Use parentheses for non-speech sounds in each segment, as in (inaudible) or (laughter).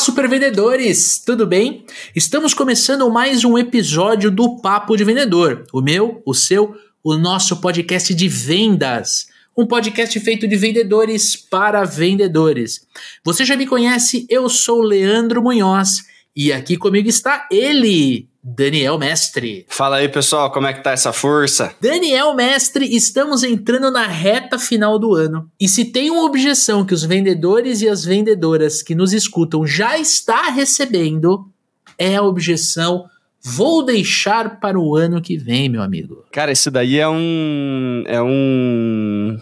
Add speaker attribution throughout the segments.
Speaker 1: Olá, supervendedores! Tudo bem? Estamos começando mais um episódio do Papo de Vendedor. O meu, o seu, o nosso podcast de vendas. Um podcast feito de vendedores para vendedores. Você já me conhece, eu sou Leandro Munhoz e aqui comigo está ele, Daniel Mestre.
Speaker 2: Fala aí, pessoal, como é que tá essa força?
Speaker 1: Daniel Mestre, estamos entrando na reta final do ano. E se tem uma objeção que os vendedores e as vendedoras que nos escutam já está recebendo, é a objeção Vou deixar para o ano que vem, meu amigo.
Speaker 2: Cara, isso daí é um. É um.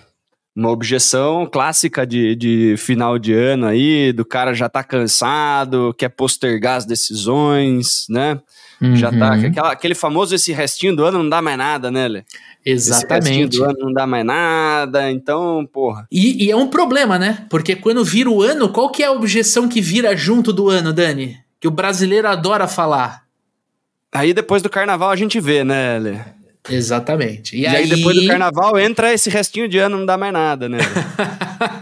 Speaker 2: Uma objeção clássica de, de final de ano aí, do cara já tá cansado, quer postergar as decisões, né? Uhum. Já tá. Uhum. Aquela, aquele famoso esse restinho do ano não dá mais nada, né, Lê?
Speaker 1: Exatamente.
Speaker 2: Esse do ano não dá mais nada, então, porra.
Speaker 1: E, e, é um problema, né? Porque quando vira o ano, qual que é a objeção que vira junto do ano, Dani? Que o brasileiro adora falar.
Speaker 2: Aí depois do carnaval a gente vê, né, Lê?
Speaker 1: Exatamente.
Speaker 2: E, e aí... aí depois do carnaval entra esse restinho de ano, não dá mais nada, né? (laughs)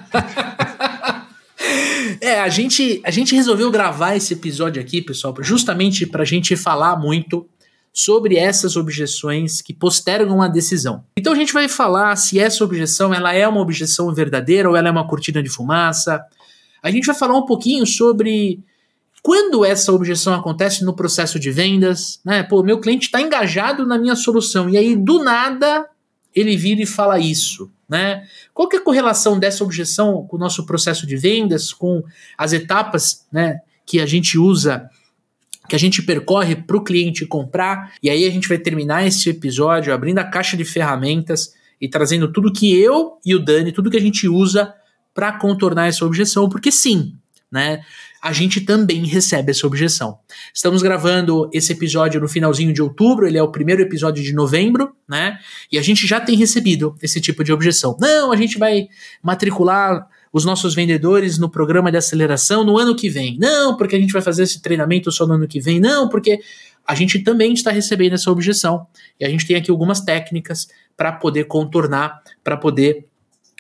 Speaker 1: É, a gente, a gente resolveu gravar esse episódio aqui, pessoal, justamente para a gente falar muito sobre essas objeções que postergam a decisão. Então a gente vai falar se essa objeção ela é uma objeção verdadeira ou ela é uma cortina de fumaça. A gente vai falar um pouquinho sobre quando essa objeção acontece no processo de vendas, né? Pô, meu cliente está engajado na minha solução e aí do nada ele vira e fala isso. Né? Qual que é a correlação dessa objeção com o nosso processo de vendas, com as etapas né, que a gente usa, que a gente percorre para o cliente comprar? E aí a gente vai terminar esse episódio abrindo a caixa de ferramentas e trazendo tudo que eu e o Dani, tudo que a gente usa para contornar essa objeção, porque sim, né? A gente também recebe essa objeção. Estamos gravando esse episódio no finalzinho de outubro, ele é o primeiro episódio de novembro, né? E a gente já tem recebido esse tipo de objeção. Não, a gente vai matricular os nossos vendedores no programa de aceleração no ano que vem. Não, porque a gente vai fazer esse treinamento só no ano que vem. Não, porque a gente também está recebendo essa objeção. E a gente tem aqui algumas técnicas para poder contornar, para poder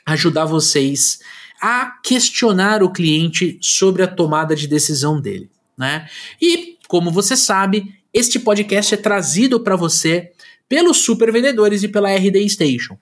Speaker 1: ajudar vocês a questionar o cliente sobre a tomada de decisão dele. Né? E, como você sabe, este podcast é trazido para você pelos super vendedores e pela RD Station.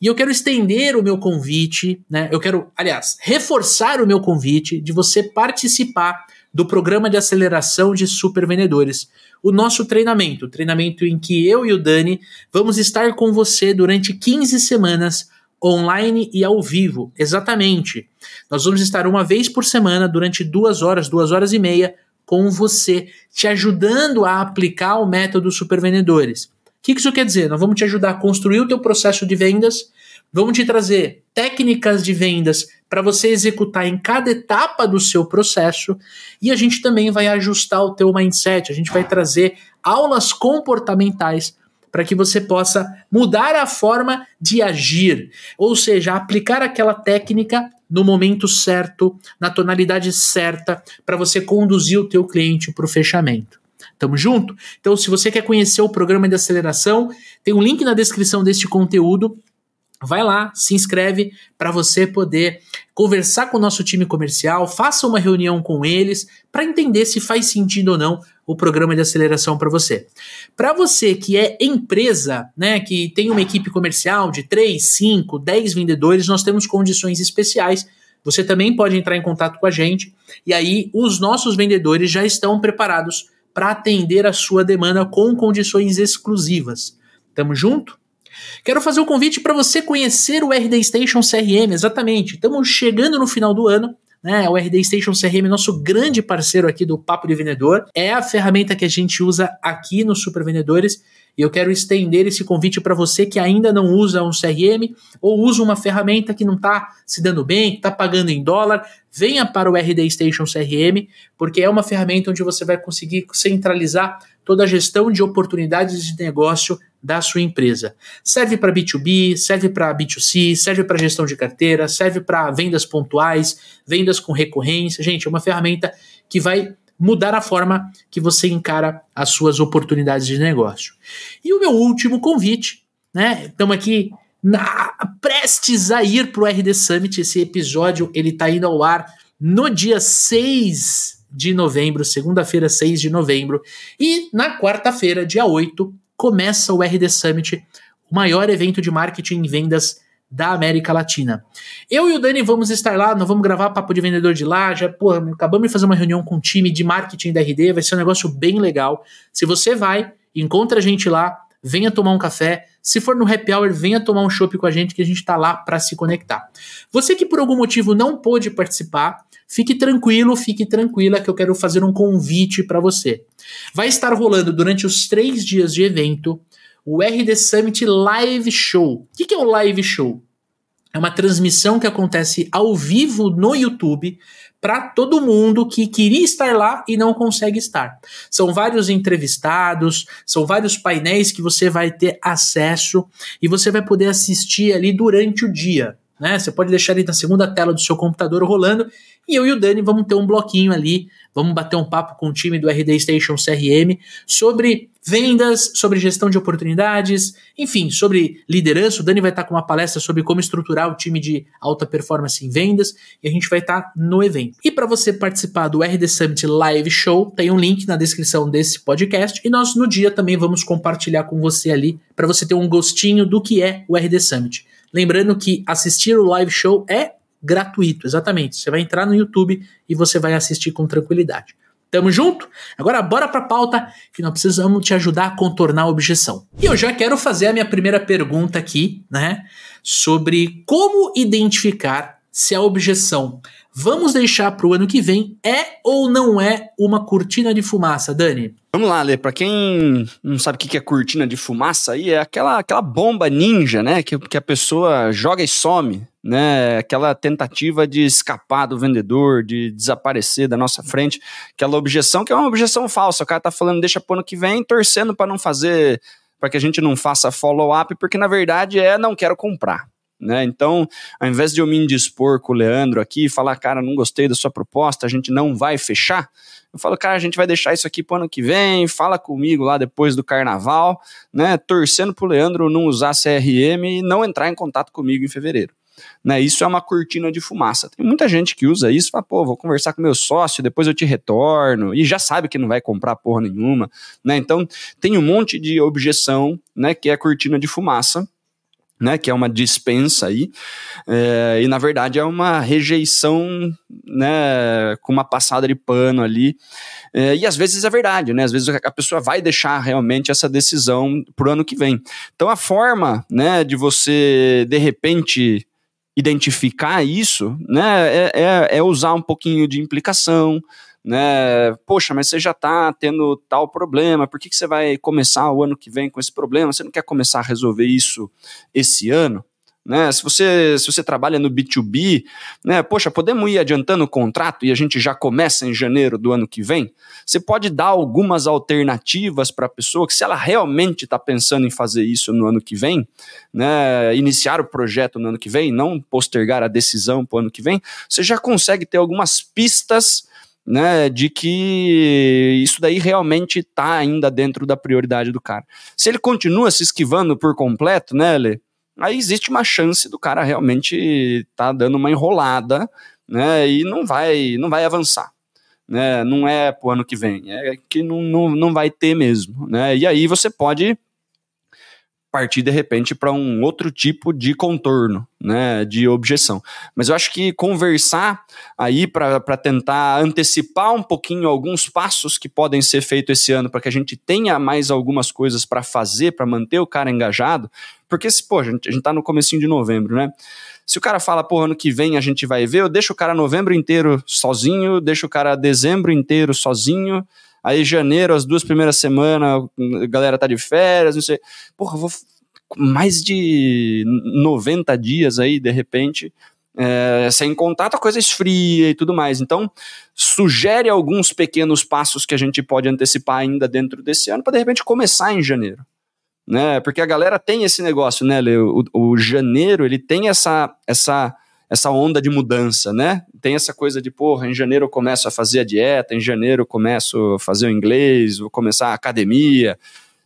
Speaker 1: E eu quero estender o meu convite, né? Eu quero, aliás, reforçar o meu convite de você participar do programa de aceleração de super vendedores. O nosso treinamento, treinamento em que eu e o Dani vamos estar com você durante 15 semanas online e ao vivo. Exatamente. Nós vamos estar uma vez por semana, durante duas horas, duas horas e meia, com você, te ajudando a aplicar o método Supervendedores. O que isso quer dizer? Nós vamos te ajudar a construir o teu processo de vendas, vamos te trazer técnicas de vendas para você executar em cada etapa do seu processo e a gente também vai ajustar o teu mindset, a gente vai trazer aulas comportamentais para que você possa mudar a forma de agir, ou seja, aplicar aquela técnica no momento certo, na tonalidade certa, para você conduzir o teu cliente para o fechamento. Tamo junto? Então, se você quer conhecer o programa de aceleração, tem um link na descrição deste conteúdo. Vai lá, se inscreve para você poder conversar com o nosso time comercial, faça uma reunião com eles para entender se faz sentido ou não o programa de aceleração para você. Para você que é empresa, né, que tem uma equipe comercial de 3, 5, 10 vendedores, nós temos condições especiais. Você também pode entrar em contato com a gente e aí os nossos vendedores já estão preparados para atender a sua demanda com condições exclusivas. Tamo junto? Quero fazer um convite para você conhecer o RD Station CRM, exatamente. Estamos chegando no final do ano né? O RD Station CRM, nosso grande parceiro aqui do Papo de Vendedor, é a ferramenta que a gente usa aqui no Super Vendedores. E eu quero estender esse convite para você que ainda não usa um CRM ou usa uma ferramenta que não está se dando bem, que está pagando em dólar. Venha para o RD Station CRM, porque é uma ferramenta onde você vai conseguir centralizar toda a gestão de oportunidades de negócio da sua empresa. Serve para B2B, serve para B2C, serve para gestão de carteira, serve para vendas pontuais, vendas com recorrência. Gente, é uma ferramenta que vai mudar a forma que você encara as suas oportunidades de negócio. E o meu último convite, né? Estamos aqui na, prestes a ir para o RD Summit. Esse episódio ele está indo ao ar no dia 6 de novembro, segunda-feira, 6 de novembro. E na quarta-feira, dia 8, começa o RD Summit, o maior evento de marketing e vendas da América Latina. Eu e o Dani vamos estar lá, nós vamos gravar papo de vendedor de lá, já, pô, acabamos de fazer uma reunião com o time de marketing da RD, vai ser um negócio bem legal. Se você vai, encontra a gente lá, venha tomar um café. Se for no happy hour, venha tomar um chopp com a gente que a gente está lá para se conectar. Você que por algum motivo não pôde participar, fique tranquilo, fique tranquila que eu quero fazer um convite para você. Vai estar rolando durante os três dias de evento o RD Summit Live Show. O que é o Live Show? É uma transmissão que acontece ao vivo no YouTube para todo mundo que queria estar lá e não consegue estar. São vários entrevistados, são vários painéis que você vai ter acesso e você vai poder assistir ali durante o dia. Né? Você pode deixar ali na segunda tela do seu computador rolando e eu e o Dani vamos ter um bloquinho ali, vamos bater um papo com o time do RD Station CRM sobre vendas, sobre gestão de oportunidades, enfim, sobre liderança. O Dani vai estar com uma palestra sobre como estruturar o time de alta performance em vendas e a gente vai estar no evento. E para você participar do RD Summit Live Show, tem um link na descrição desse podcast e nós no dia também vamos compartilhar com você ali para você ter um gostinho do que é o RD Summit. Lembrando que assistir o live show é gratuito, exatamente. Você vai entrar no YouTube e você vai assistir com tranquilidade. Tamo junto? Agora bora pra pauta que nós precisamos te ajudar a contornar a objeção. E eu já quero fazer a minha primeira pergunta aqui, né? Sobre como identificar se a objeção vamos deixar para o ano que vem é ou não é uma cortina de fumaça, Dani?
Speaker 2: Vamos lá, Lê. Para quem não sabe o que é cortina de fumaça, aí é aquela, aquela bomba ninja, né? Que, que a pessoa joga e some, né? Aquela tentativa de escapar do vendedor, de desaparecer da nossa frente. Aquela objeção que é uma objeção falsa. O cara tá falando, deixa pro ano que vem, torcendo para não fazer, para que a gente não faça follow-up, porque na verdade é não quero comprar. Né? Então, ao invés de eu me indispor com o Leandro aqui e falar, cara, não gostei da sua proposta, a gente não vai fechar, eu falo, cara, a gente vai deixar isso aqui pro ano que vem, fala comigo lá depois do carnaval, né? Torcendo pro Leandro não usar CRM e não entrar em contato comigo em fevereiro. Né, isso é uma cortina de fumaça. Tem muita gente que usa isso, fala, pô, vou conversar com meu sócio, depois eu te retorno, e já sabe que não vai comprar porra nenhuma, né? Então, tem um monte de objeção, né, que é cortina de fumaça, né, que é uma dispensa aí, é, e na verdade é uma rejeição, né, com uma passada de pano ali, é, e às vezes é verdade, né, às vezes a pessoa vai deixar realmente essa decisão pro ano que vem. Então a forma, né, de você, de repente, identificar isso, né, é, é, é usar um pouquinho de implicação, né? Poxa, mas você já está tendo tal problema, por que, que você vai começar o ano que vem com esse problema? Você não quer começar a resolver isso esse ano? Né? Se, você, se você trabalha no B2B, né? poxa, podemos ir adiantando o contrato e a gente já começa em janeiro do ano que vem? Você pode dar algumas alternativas para a pessoa que, se ela realmente está pensando em fazer isso no ano que vem, né? iniciar o projeto no ano que vem, não postergar a decisão para o ano que vem, você já consegue ter algumas pistas né, de que isso daí realmente está ainda dentro da prioridade do cara. Se ele continua se esquivando por completo, né, Lê, aí existe uma chance do cara realmente tá dando uma enrolada, né, e não vai, não vai avançar. Né, não é pro ano que vem, é que não, não, não vai ter mesmo, né, e aí você pode partir de repente para um outro tipo de contorno, né, de objeção. Mas eu acho que conversar aí para tentar antecipar um pouquinho alguns passos que podem ser feitos esse ano para que a gente tenha mais algumas coisas para fazer para manter o cara engajado, porque se pô, a gente, a gente tá no comecinho de novembro, né? Se o cara fala, pô, ano que vem a gente vai ver, eu deixo o cara novembro inteiro sozinho, deixo o cara dezembro inteiro sozinho, Aí janeiro, as duas primeiras semanas, a galera tá de férias, não sei. Porra, vou mais de 90 dias aí, de repente, é, sem contato, a coisa esfria e tudo mais. Então, sugere alguns pequenos passos que a gente pode antecipar ainda dentro desse ano para de repente começar em janeiro. Né? Porque a galera tem esse negócio, né, Leo? O, o janeiro, ele tem essa, essa essa onda de mudança, né? Tem essa coisa de, porra, em janeiro eu começo a fazer a dieta, em janeiro eu começo a fazer o inglês, vou começar a academia.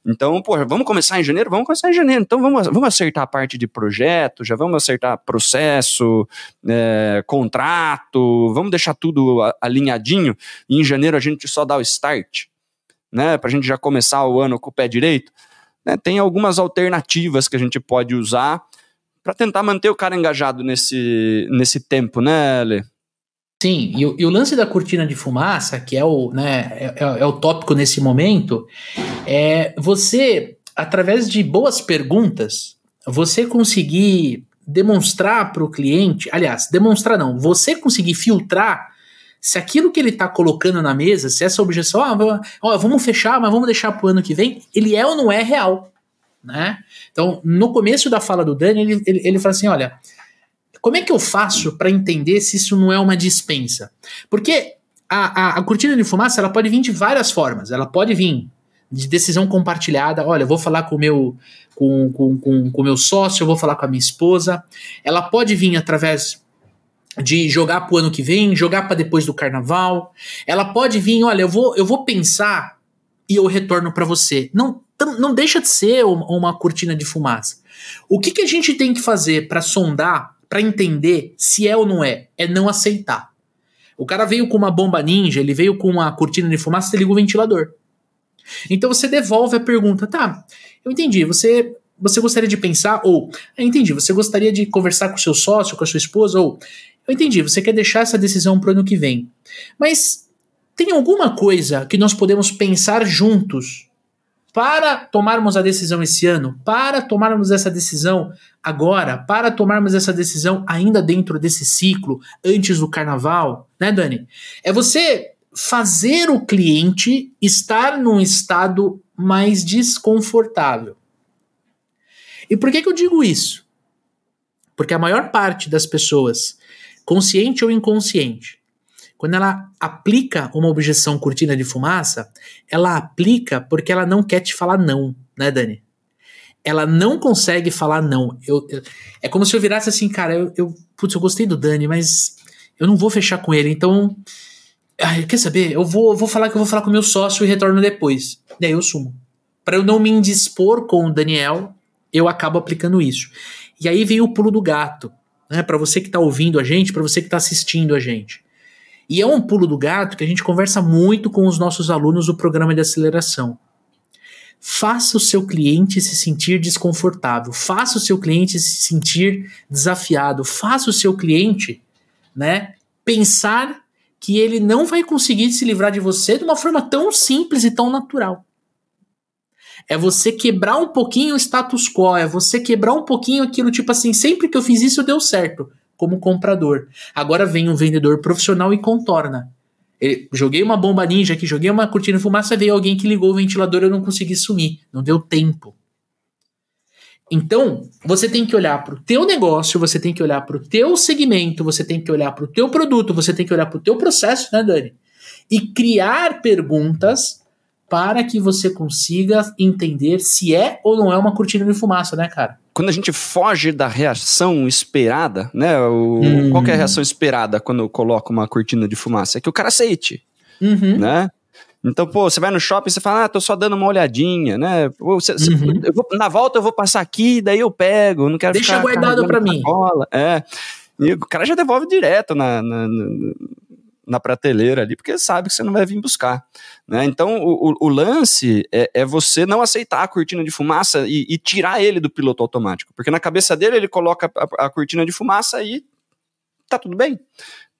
Speaker 2: Então, pô, vamos começar em janeiro? Vamos começar em janeiro. Então, vamos, vamos acertar a parte de projeto, já vamos acertar processo, é, contrato, vamos deixar tudo alinhadinho e em janeiro a gente só dá o start, né? Para a gente já começar o ano com o pé direito. Né? Tem algumas alternativas que a gente pode usar para tentar manter o cara engajado nesse, nesse tempo, né, Lê?
Speaker 1: Sim, e o, e o, lance da cortina de fumaça, que é o, né, é, é, é o tópico nesse momento, é você, através de boas perguntas, você conseguir demonstrar para o cliente, aliás, demonstrar não, você conseguir filtrar se aquilo que ele está colocando na mesa, se essa objeção, ó, vamos fechar, mas vamos deixar para o ano que vem, ele é ou não é real, né? Então, no começo da fala do Dani, ele, ele, ele fala assim, olha, como é que eu faço para entender se isso não é uma dispensa? Porque a, a, a, cortina de fumaça ela pode vir de várias formas. Ela pode vir de decisão compartilhada. Olha, eu vou falar com o meu com, com, com, com meu sócio, eu vou falar com a minha esposa. Ela pode vir através de jogar para o ano que vem, jogar para depois do carnaval. Ela pode vir, olha, eu vou, eu vou pensar e eu retorno para você. Não, não deixa de ser uma, cortina de fumaça. O que, que a gente tem que fazer para sondar para entender se é ou não é, é não aceitar. O cara veio com uma bomba ninja, ele veio com uma cortina de fumaça, você liga o ventilador. Então você devolve a pergunta, tá? Eu entendi, você você gostaria de pensar ou eu entendi, você gostaria de conversar com seu sócio, com a sua esposa ou eu entendi, você quer deixar essa decisão para o ano que vem. Mas tem alguma coisa que nós podemos pensar juntos para tomarmos a decisão esse ano, para tomarmos essa decisão agora, para tomarmos essa decisão ainda dentro desse ciclo, antes do carnaval, né, Dani? É você fazer o cliente estar num estado mais desconfortável. E por que, que eu digo isso? Porque a maior parte das pessoas, consciente ou inconsciente, quando ela aplica uma objeção cortina de fumaça, ela aplica porque ela não quer te falar não, né, Dani? Ela não consegue falar não. Eu, eu é como se eu virasse assim, cara, eu, eu, putz, eu gostei do Dani, mas eu não vou fechar com ele, então. Ai, quer saber? Eu vou, vou falar que eu vou falar com o meu sócio e retorno depois. Daí eu sumo. Para eu não me indispor com o Daniel, eu acabo aplicando isso. E aí vem o pulo do gato, né? Para você que tá ouvindo a gente, para você que tá assistindo a gente. E é um pulo do gato que a gente conversa muito com os nossos alunos do programa de aceleração. Faça o seu cliente se sentir desconfortável, faça o seu cliente se sentir desafiado, faça o seu cliente, né, pensar que ele não vai conseguir se livrar de você de uma forma tão simples e tão natural. É você quebrar um pouquinho o status quo, é você quebrar um pouquinho aquilo tipo assim, sempre que eu fiz isso deu certo como comprador. Agora vem um vendedor profissional e contorna. Ele, joguei uma bomba ninja aqui, joguei uma cortina de fumaça, veio alguém que ligou o ventilador, eu não consegui sumir, não deu tempo. Então, você tem que olhar para o teu negócio, você tem que olhar para o teu segmento, você tem que olhar para o teu produto, você tem que olhar para o teu processo, né, Dani? E criar perguntas para que você consiga entender se é ou não é uma cortina de fumaça, né, cara?
Speaker 2: Quando a gente foge da reação esperada, né? O, uhum. Qual é a reação esperada quando eu coloco uma cortina de fumaça? É que o cara aceite, uhum. né? Então, pô, você vai no shopping e você fala, ah, tô só dando uma olhadinha, né? Você, uhum. vou, na volta eu vou passar aqui, daí eu pego, não quero
Speaker 1: Deixa guardado para mim.
Speaker 2: Bola. É. E o cara já devolve direto na, na, na na prateleira ali, porque sabe que você não vai vir buscar. Né? Então, o, o, lance é, é, você não aceitar a cortina de fumaça e, e, tirar ele do piloto automático, porque na cabeça dele ele coloca a, a cortina de fumaça e tá tudo bem.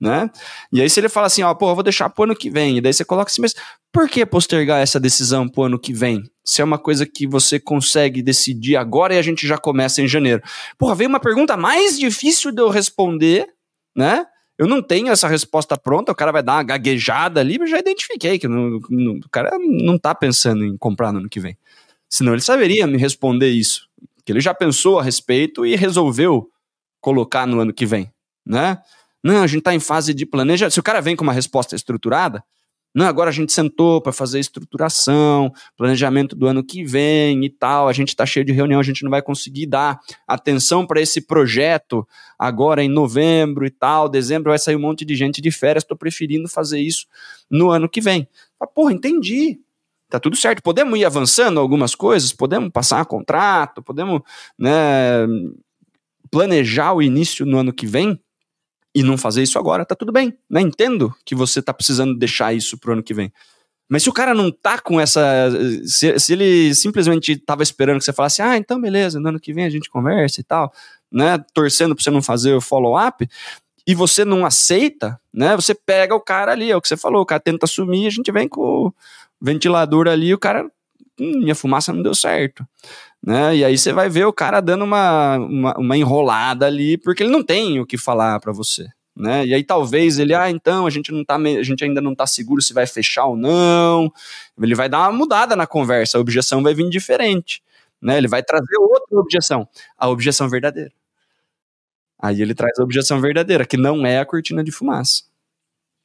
Speaker 2: Né? E aí, se ele fala assim, ó, pô, eu vou deixar pro ano que vem, e daí você coloca assim, mas por que postergar essa decisão pro ano que vem? Se é uma coisa que você consegue decidir agora e a gente já começa em janeiro. Porra, veio uma pergunta mais difícil de eu responder, né? Eu não tenho essa resposta pronta, o cara vai dar uma gaguejada ali, mas já identifiquei que não, não, o cara não tá pensando em comprar no ano que vem. Senão ele saberia me responder isso. Que ele já pensou a respeito e resolveu colocar no ano que vem, né? Não, a gente tá em fase de planejamento. Se o cara vem com uma resposta estruturada, não, agora a gente sentou para fazer estruturação, planejamento do ano que vem e tal. A gente está cheio de reunião, a gente não vai conseguir dar atenção para esse projeto agora em novembro e tal. Dezembro vai sair um monte de gente de férias. Estou preferindo fazer isso no ano que vem. Ah, porra, entendi. Tá tudo certo. Podemos ir avançando algumas coisas, podemos passar contrato, podemos né, planejar o início no ano que vem e não fazer isso agora, tá tudo bem. Né? Entendo que você tá precisando deixar isso pro ano que vem. Mas se o cara não tá com essa. Se, se ele simplesmente tava esperando que você falasse, ah, então beleza, no ano que vem a gente conversa e tal, né? Torcendo pra você não fazer o follow-up, e você não aceita, né? Você pega o cara ali, é o que você falou, o cara tenta assumir, a gente vem com o ventilador ali, o cara. Hum, minha fumaça não deu certo. Né? E aí você vai ver o cara dando uma, uma, uma enrolada ali, porque ele não tem o que falar para você. Né? E aí talvez ele, ah, então a gente não tá, a gente ainda não tá seguro se vai fechar ou não. Ele vai dar uma mudada na conversa, a objeção vai vir diferente, né? Ele vai trazer outra objeção, a objeção verdadeira. Aí ele traz a objeção verdadeira, que não é a cortina de fumaça.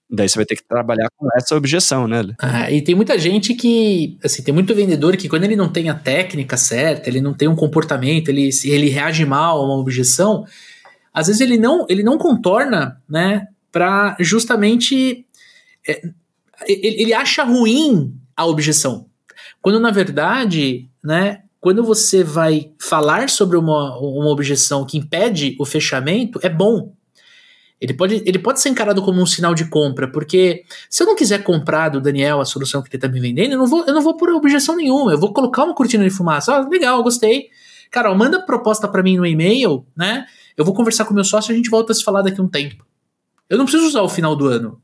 Speaker 2: Daí você vai ter que trabalhar com essa objeção, né?
Speaker 1: Ah, e tem muita gente que, assim, tem muito vendedor que quando ele não tem a técnica certa, ele não tem um comportamento, ele, ele reage mal a uma objeção, às vezes ele não, ele não contorna, né, para justamente é, ele, ele acha ruim a objeção. Quando na verdade, né, quando você vai falar sobre uma, uma objeção que impede o fechamento, é bom. Ele pode, ele pode ser encarado como um sinal de compra, porque se eu não quiser comprar do Daniel a solução que ele está me vendendo, eu não vou, eu não vou por objeção nenhuma. Eu vou colocar uma cortina de fumaça. Ah, legal, gostei. Cara, ó, manda proposta para mim no e-mail, né? Eu vou conversar com meu sócio e a gente volta a se falar daqui a um tempo. Eu não preciso usar o final do ano.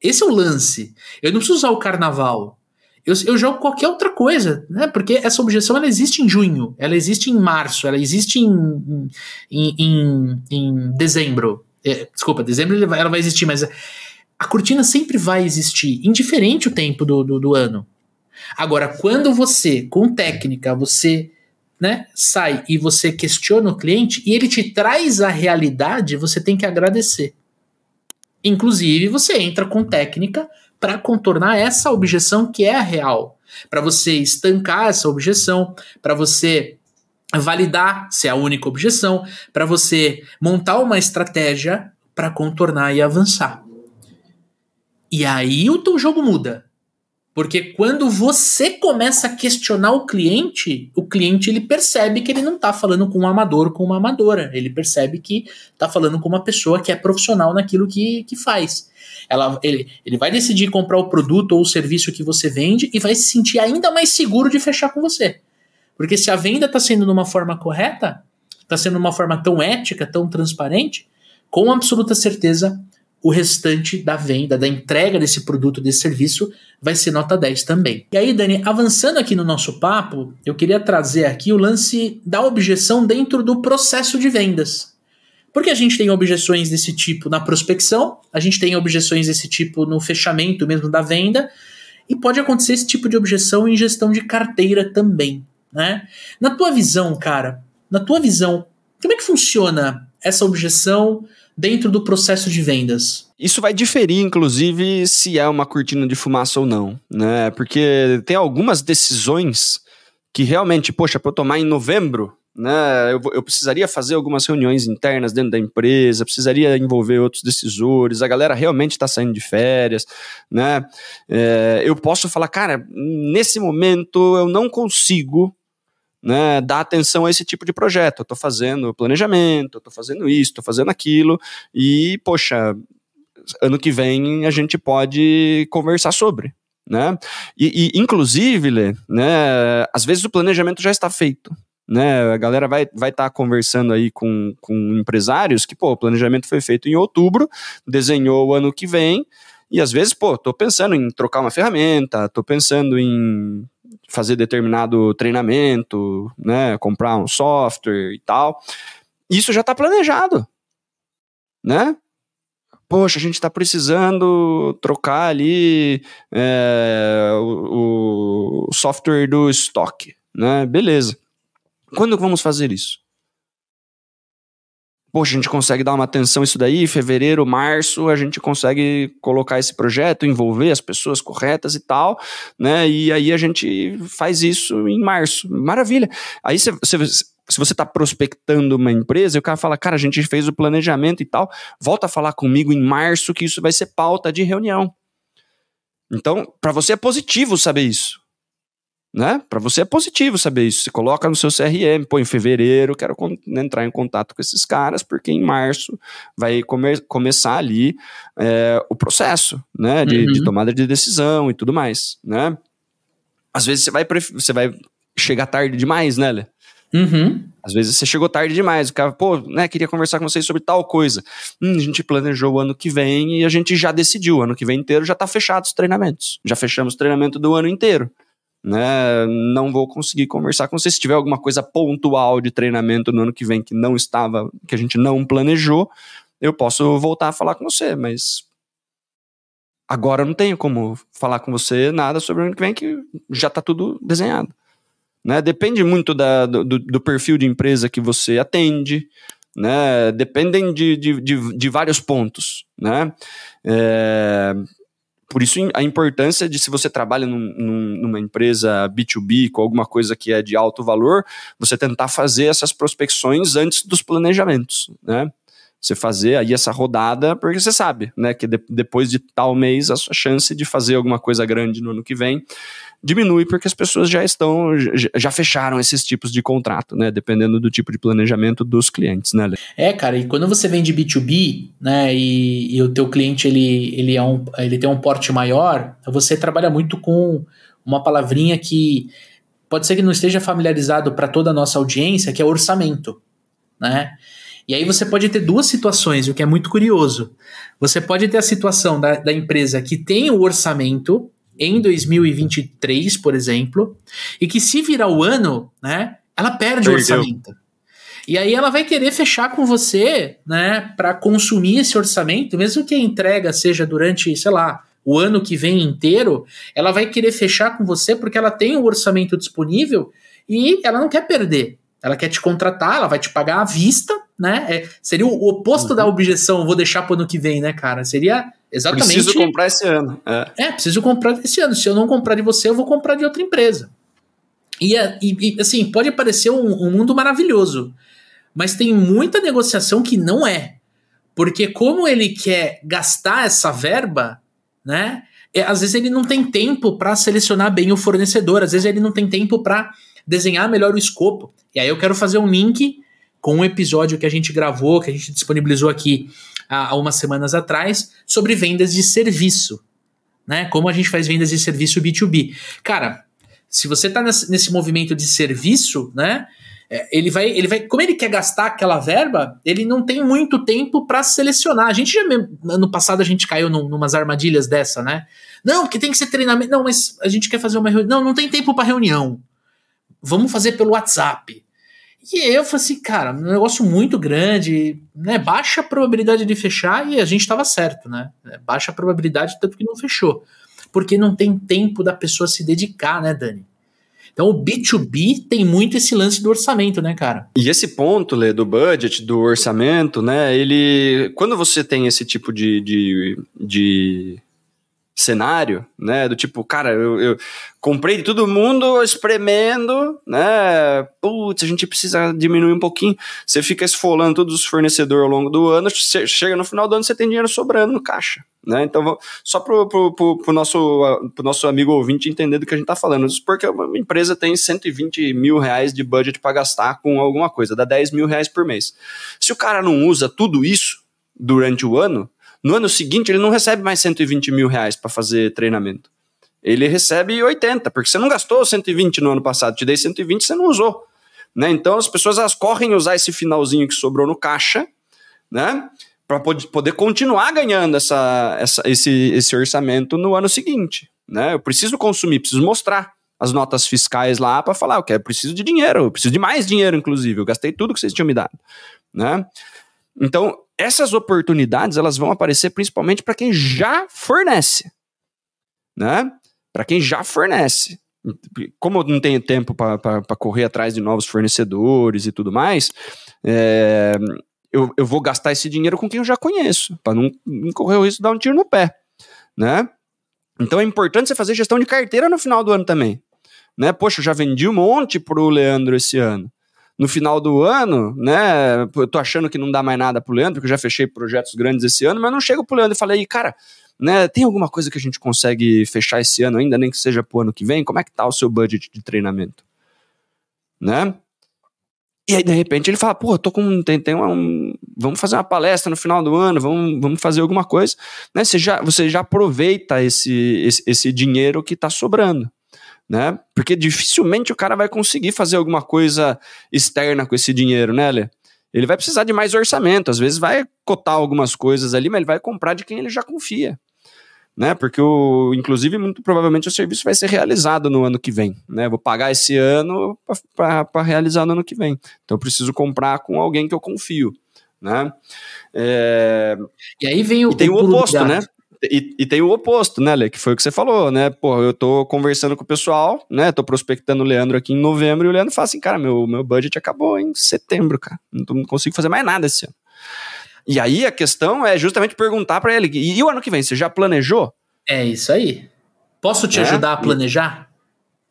Speaker 1: Esse é o lance. Eu não preciso usar o carnaval. Eu, eu jogo qualquer outra coisa, né? Porque essa objeção ela existe em junho, ela existe em março, ela existe em, em, em, em dezembro. É, desculpa, dezembro ela vai existir, mas a cortina sempre vai existir, indiferente o tempo do, do, do ano. Agora, quando você, com técnica, você né, sai e você questiona o cliente e ele te traz a realidade, você tem que agradecer. Inclusive, você entra com técnica para contornar essa objeção que é a real, para você estancar essa objeção, para você validar se é a única objeção, para você montar uma estratégia para contornar e avançar. E aí o teu jogo muda. Porque quando você começa a questionar o cliente, o cliente ele percebe que ele não está falando com um amador com uma amadora. Ele percebe que está falando com uma pessoa que é profissional naquilo que, que faz. Ela, ele, ele vai decidir comprar o produto ou o serviço que você vende e vai se sentir ainda mais seguro de fechar com você. Porque se a venda está sendo de uma forma correta, está sendo de uma forma tão ética, tão transparente, com absoluta certeza o restante da venda, da entrega desse produto, desse serviço, vai ser nota 10 também. E aí, Dani, avançando aqui no nosso papo, eu queria trazer aqui o lance da objeção dentro do processo de vendas. Porque a gente tem objeções desse tipo na prospecção, a gente tem objeções desse tipo no fechamento mesmo da venda, e pode acontecer esse tipo de objeção em gestão de carteira também, né? Na tua visão, cara, na tua visão, como é que funciona essa objeção dentro do processo de vendas?
Speaker 2: Isso vai diferir, inclusive, se é uma cortina de fumaça ou não, né? Porque tem algumas decisões que realmente, poxa, para eu tomar em novembro, né? Eu, eu, precisaria fazer algumas reuniões internas dentro da empresa, precisaria envolver outros decisores, a galera realmente está saindo de férias, né? É, eu posso falar, cara, nesse momento eu não consigo né, dar atenção a esse tipo de projeto. Eu estou fazendo planejamento, estou fazendo isso, estou fazendo aquilo, e, poxa, ano que vem a gente pode conversar sobre. Né? E, e inclusive, Lê, né, às vezes o planejamento já está feito. Né, a galera vai estar vai tá conversando aí com, com empresários que, pô, o planejamento foi feito em outubro, desenhou o ano que vem, e às vezes, pô, tô pensando em trocar uma ferramenta, tô pensando em fazer determinado treinamento, né, comprar um software e tal. Isso já está planejado, né? Poxa, a gente está precisando trocar ali é, o, o software do estoque, né? Beleza. Quando vamos fazer isso? Poxa, a gente consegue dar uma atenção isso daí, fevereiro, março, a gente consegue colocar esse projeto, envolver as pessoas corretas e tal, né? E aí a gente faz isso em março. Maravilha. Aí você, se você está prospectando uma empresa e o cara fala, cara, a gente fez o planejamento e tal, volta a falar comigo em março que isso vai ser pauta de reunião. Então, para você é positivo saber isso. Né? Para você é positivo saber isso. Você coloca no seu CRM, pô, em fevereiro, quero né, entrar em contato com esses caras, porque em março vai come começar ali é, o processo, né? De, uhum. de, tomada de decisão e tudo mais, né? Às vezes você vai, você vai chegar tarde demais, né, Lê?
Speaker 1: Uhum.
Speaker 2: Às vezes você chegou tarde demais, o cara, pô, né, queria conversar com vocês sobre tal coisa. Hum, a gente planejou o ano que vem e a gente já decidiu, o ano que vem inteiro já tá fechado os treinamentos. Já fechamos o treinamento do ano inteiro. Né, não vou conseguir conversar com você. Se tiver alguma coisa pontual de treinamento no ano que vem que não estava, que a gente não planejou, eu posso voltar a falar com você, mas agora eu não tenho como falar com você nada sobre o ano que vem, que já está tudo desenhado. Né? Depende muito da, do, do, perfil de empresa que você atende, né? Dependem de, de, de, de vários pontos, né? É, por isso a importância de se você trabalha num, num, numa empresa B2B com alguma coisa que é de alto valor, você tentar fazer essas prospecções antes dos planejamentos, né? Você fazer aí essa rodada, porque você sabe, né, que de, depois de tal mês a sua chance de fazer alguma coisa grande no ano que vem diminui porque as pessoas já estão, já fecharam esses tipos de contrato, né? Dependendo do tipo de planejamento dos clientes, né?
Speaker 1: É, cara, e quando você vende B2B, né, e, e o teu cliente ele, ele, é um, ele tem um porte maior, você trabalha muito com uma palavrinha que pode ser que não esteja familiarizado para toda a nossa audiência, que é orçamento, né? E aí você pode ter duas situações, o que é muito curioso. Você pode ter a situação da, da empresa que tem o orçamento, em 2023, por exemplo, e que se virar o ano, né, ela perde Perdeu. o orçamento. E aí ela vai querer fechar com você, né, para consumir esse orçamento, mesmo que a entrega seja durante, sei lá, o ano que vem inteiro, ela vai querer fechar com você porque ela tem o orçamento disponível e ela não quer perder. Ela quer te contratar, ela vai te pagar à vista, né? É, seria o oposto uhum. da objeção, vou deixar para o ano que vem, né, cara? Seria exatamente.
Speaker 2: Preciso comprar esse ano.
Speaker 1: É. é, preciso comprar esse ano. Se eu não comprar de você, eu vou comprar de outra empresa. E, é, e, e assim, pode parecer um, um mundo maravilhoso, mas tem muita negociação que não é. Porque como ele quer gastar essa verba, né? É, às vezes ele não tem tempo para selecionar bem o fornecedor, às vezes ele não tem tempo para desenhar melhor o escopo. E aí eu quero fazer um link com um episódio que a gente gravou, que a gente disponibilizou aqui há, umas semanas atrás, sobre vendas de serviço. Né? Como a gente faz vendas de serviço B2B. Cara, se você está nesse, nesse movimento de serviço, né? É, ele vai, ele vai, como ele quer gastar aquela verba, ele não tem muito tempo para selecionar. A gente já ano passado a gente caiu num, numas armadilhas dessa, né? Não, porque tem que ser treinamento. Não, mas a gente quer fazer uma reunião. Não, não tem tempo para reunião vamos fazer pelo WhatsApp. E eu falei assim, cara, um negócio muito grande, né? Baixa probabilidade de fechar e a gente estava certo, né? É, baixa probabilidade, tanto que não fechou. Porque não tem tempo da pessoa se dedicar, né, Dani? Então o B2B tem muito esse lance do orçamento, né, cara?
Speaker 2: E esse ponto, Lê, do budget, do orçamento, né? Ele. Quando você tem esse tipo de, de, de cenário, né? Do tipo, cara, eu, eu comprei de todo mundo espremendo, né? Putz, a gente precisa diminuir um pouquinho. Você fica esfolando todos os fornecedores ao longo do ano, chega no final do ano você tem dinheiro sobrando no caixa, né? Então, só pro, pro nosso, pro nosso amigo ouvinte entender do que a gente tá falando, porque uma empresa tem 120 mil reais de budget para gastar com alguma coisa, dá 10 mil reais por mês. Se o cara não usa tudo isso durante o ano, no ano seguinte, ele não recebe mais 120 mil reais para fazer treinamento. Ele recebe 80, porque você não gastou 120 no ano passado, te dei 120, você não usou. Né? Então as pessoas elas correm usar esse finalzinho que sobrou no caixa, né? Para poder continuar ganhando essa, essa, esse, esse orçamento no ano seguinte. Né? Eu preciso consumir, preciso mostrar as notas fiscais lá para falar, eu preciso de dinheiro, eu preciso de mais dinheiro, inclusive. Eu gastei tudo que vocês tinham me dado. Né? Então, essas oportunidades elas vão aparecer principalmente para quem já fornece, né? Para quem já fornece. Como eu não tenho tempo para correr atrás de novos fornecedores e tudo mais, é, eu, eu vou gastar esse dinheiro com quem eu já conheço, para não, não correr o risco de dar um tiro no pé, né? Então é importante você fazer gestão de carteira no final do ano também. Né? Poxa, eu já vendi um monte pro Leandro esse ano no final do ano, né? Eu tô achando que não dá mais nada pro Leandro, porque eu já fechei projetos grandes esse ano, mas não chego pro Leandro e falei, cara, né? Tem alguma coisa que a gente consegue fechar esse ano ainda, nem que seja pro ano que vem? Como é que tá o seu budget de treinamento? Né? E aí, de repente, ele fala, pô, tô com. Tem, tem um, vamos fazer uma palestra no final do ano, vamos, vamos fazer alguma coisa. Né? Você, já, você já aproveita esse, esse, esse dinheiro que está sobrando. Né? Porque dificilmente o cara vai conseguir fazer alguma coisa externa com esse dinheiro, né, Lê? Ele vai precisar de mais orçamento, às vezes vai cotar algumas coisas ali, mas ele vai comprar de quem ele já confia né? Porque o, inclusive, muito provavelmente o serviço vai ser realizado no ano que vem, né? Vou pagar esse ano para realizar no ano que vem. Então eu preciso comprar com alguém que eu confio, né? É...
Speaker 1: E aí vem o,
Speaker 2: e tem o, o oposto, né? E, e, tem o oposto, né, Lê? Que foi o que você falou, né? Pô, eu tô conversando com o pessoal, né? Tô prospectando o Leandro aqui em novembro e o Leandro fala assim, cara, meu, meu budget acabou em setembro, cara. Não, consigo fazer mais nada esse ano. E aí a questão é justamente perguntar para ele: e, e, o ano que vem, você já planejou?
Speaker 1: É isso aí. Posso te é? ajudar a planejar?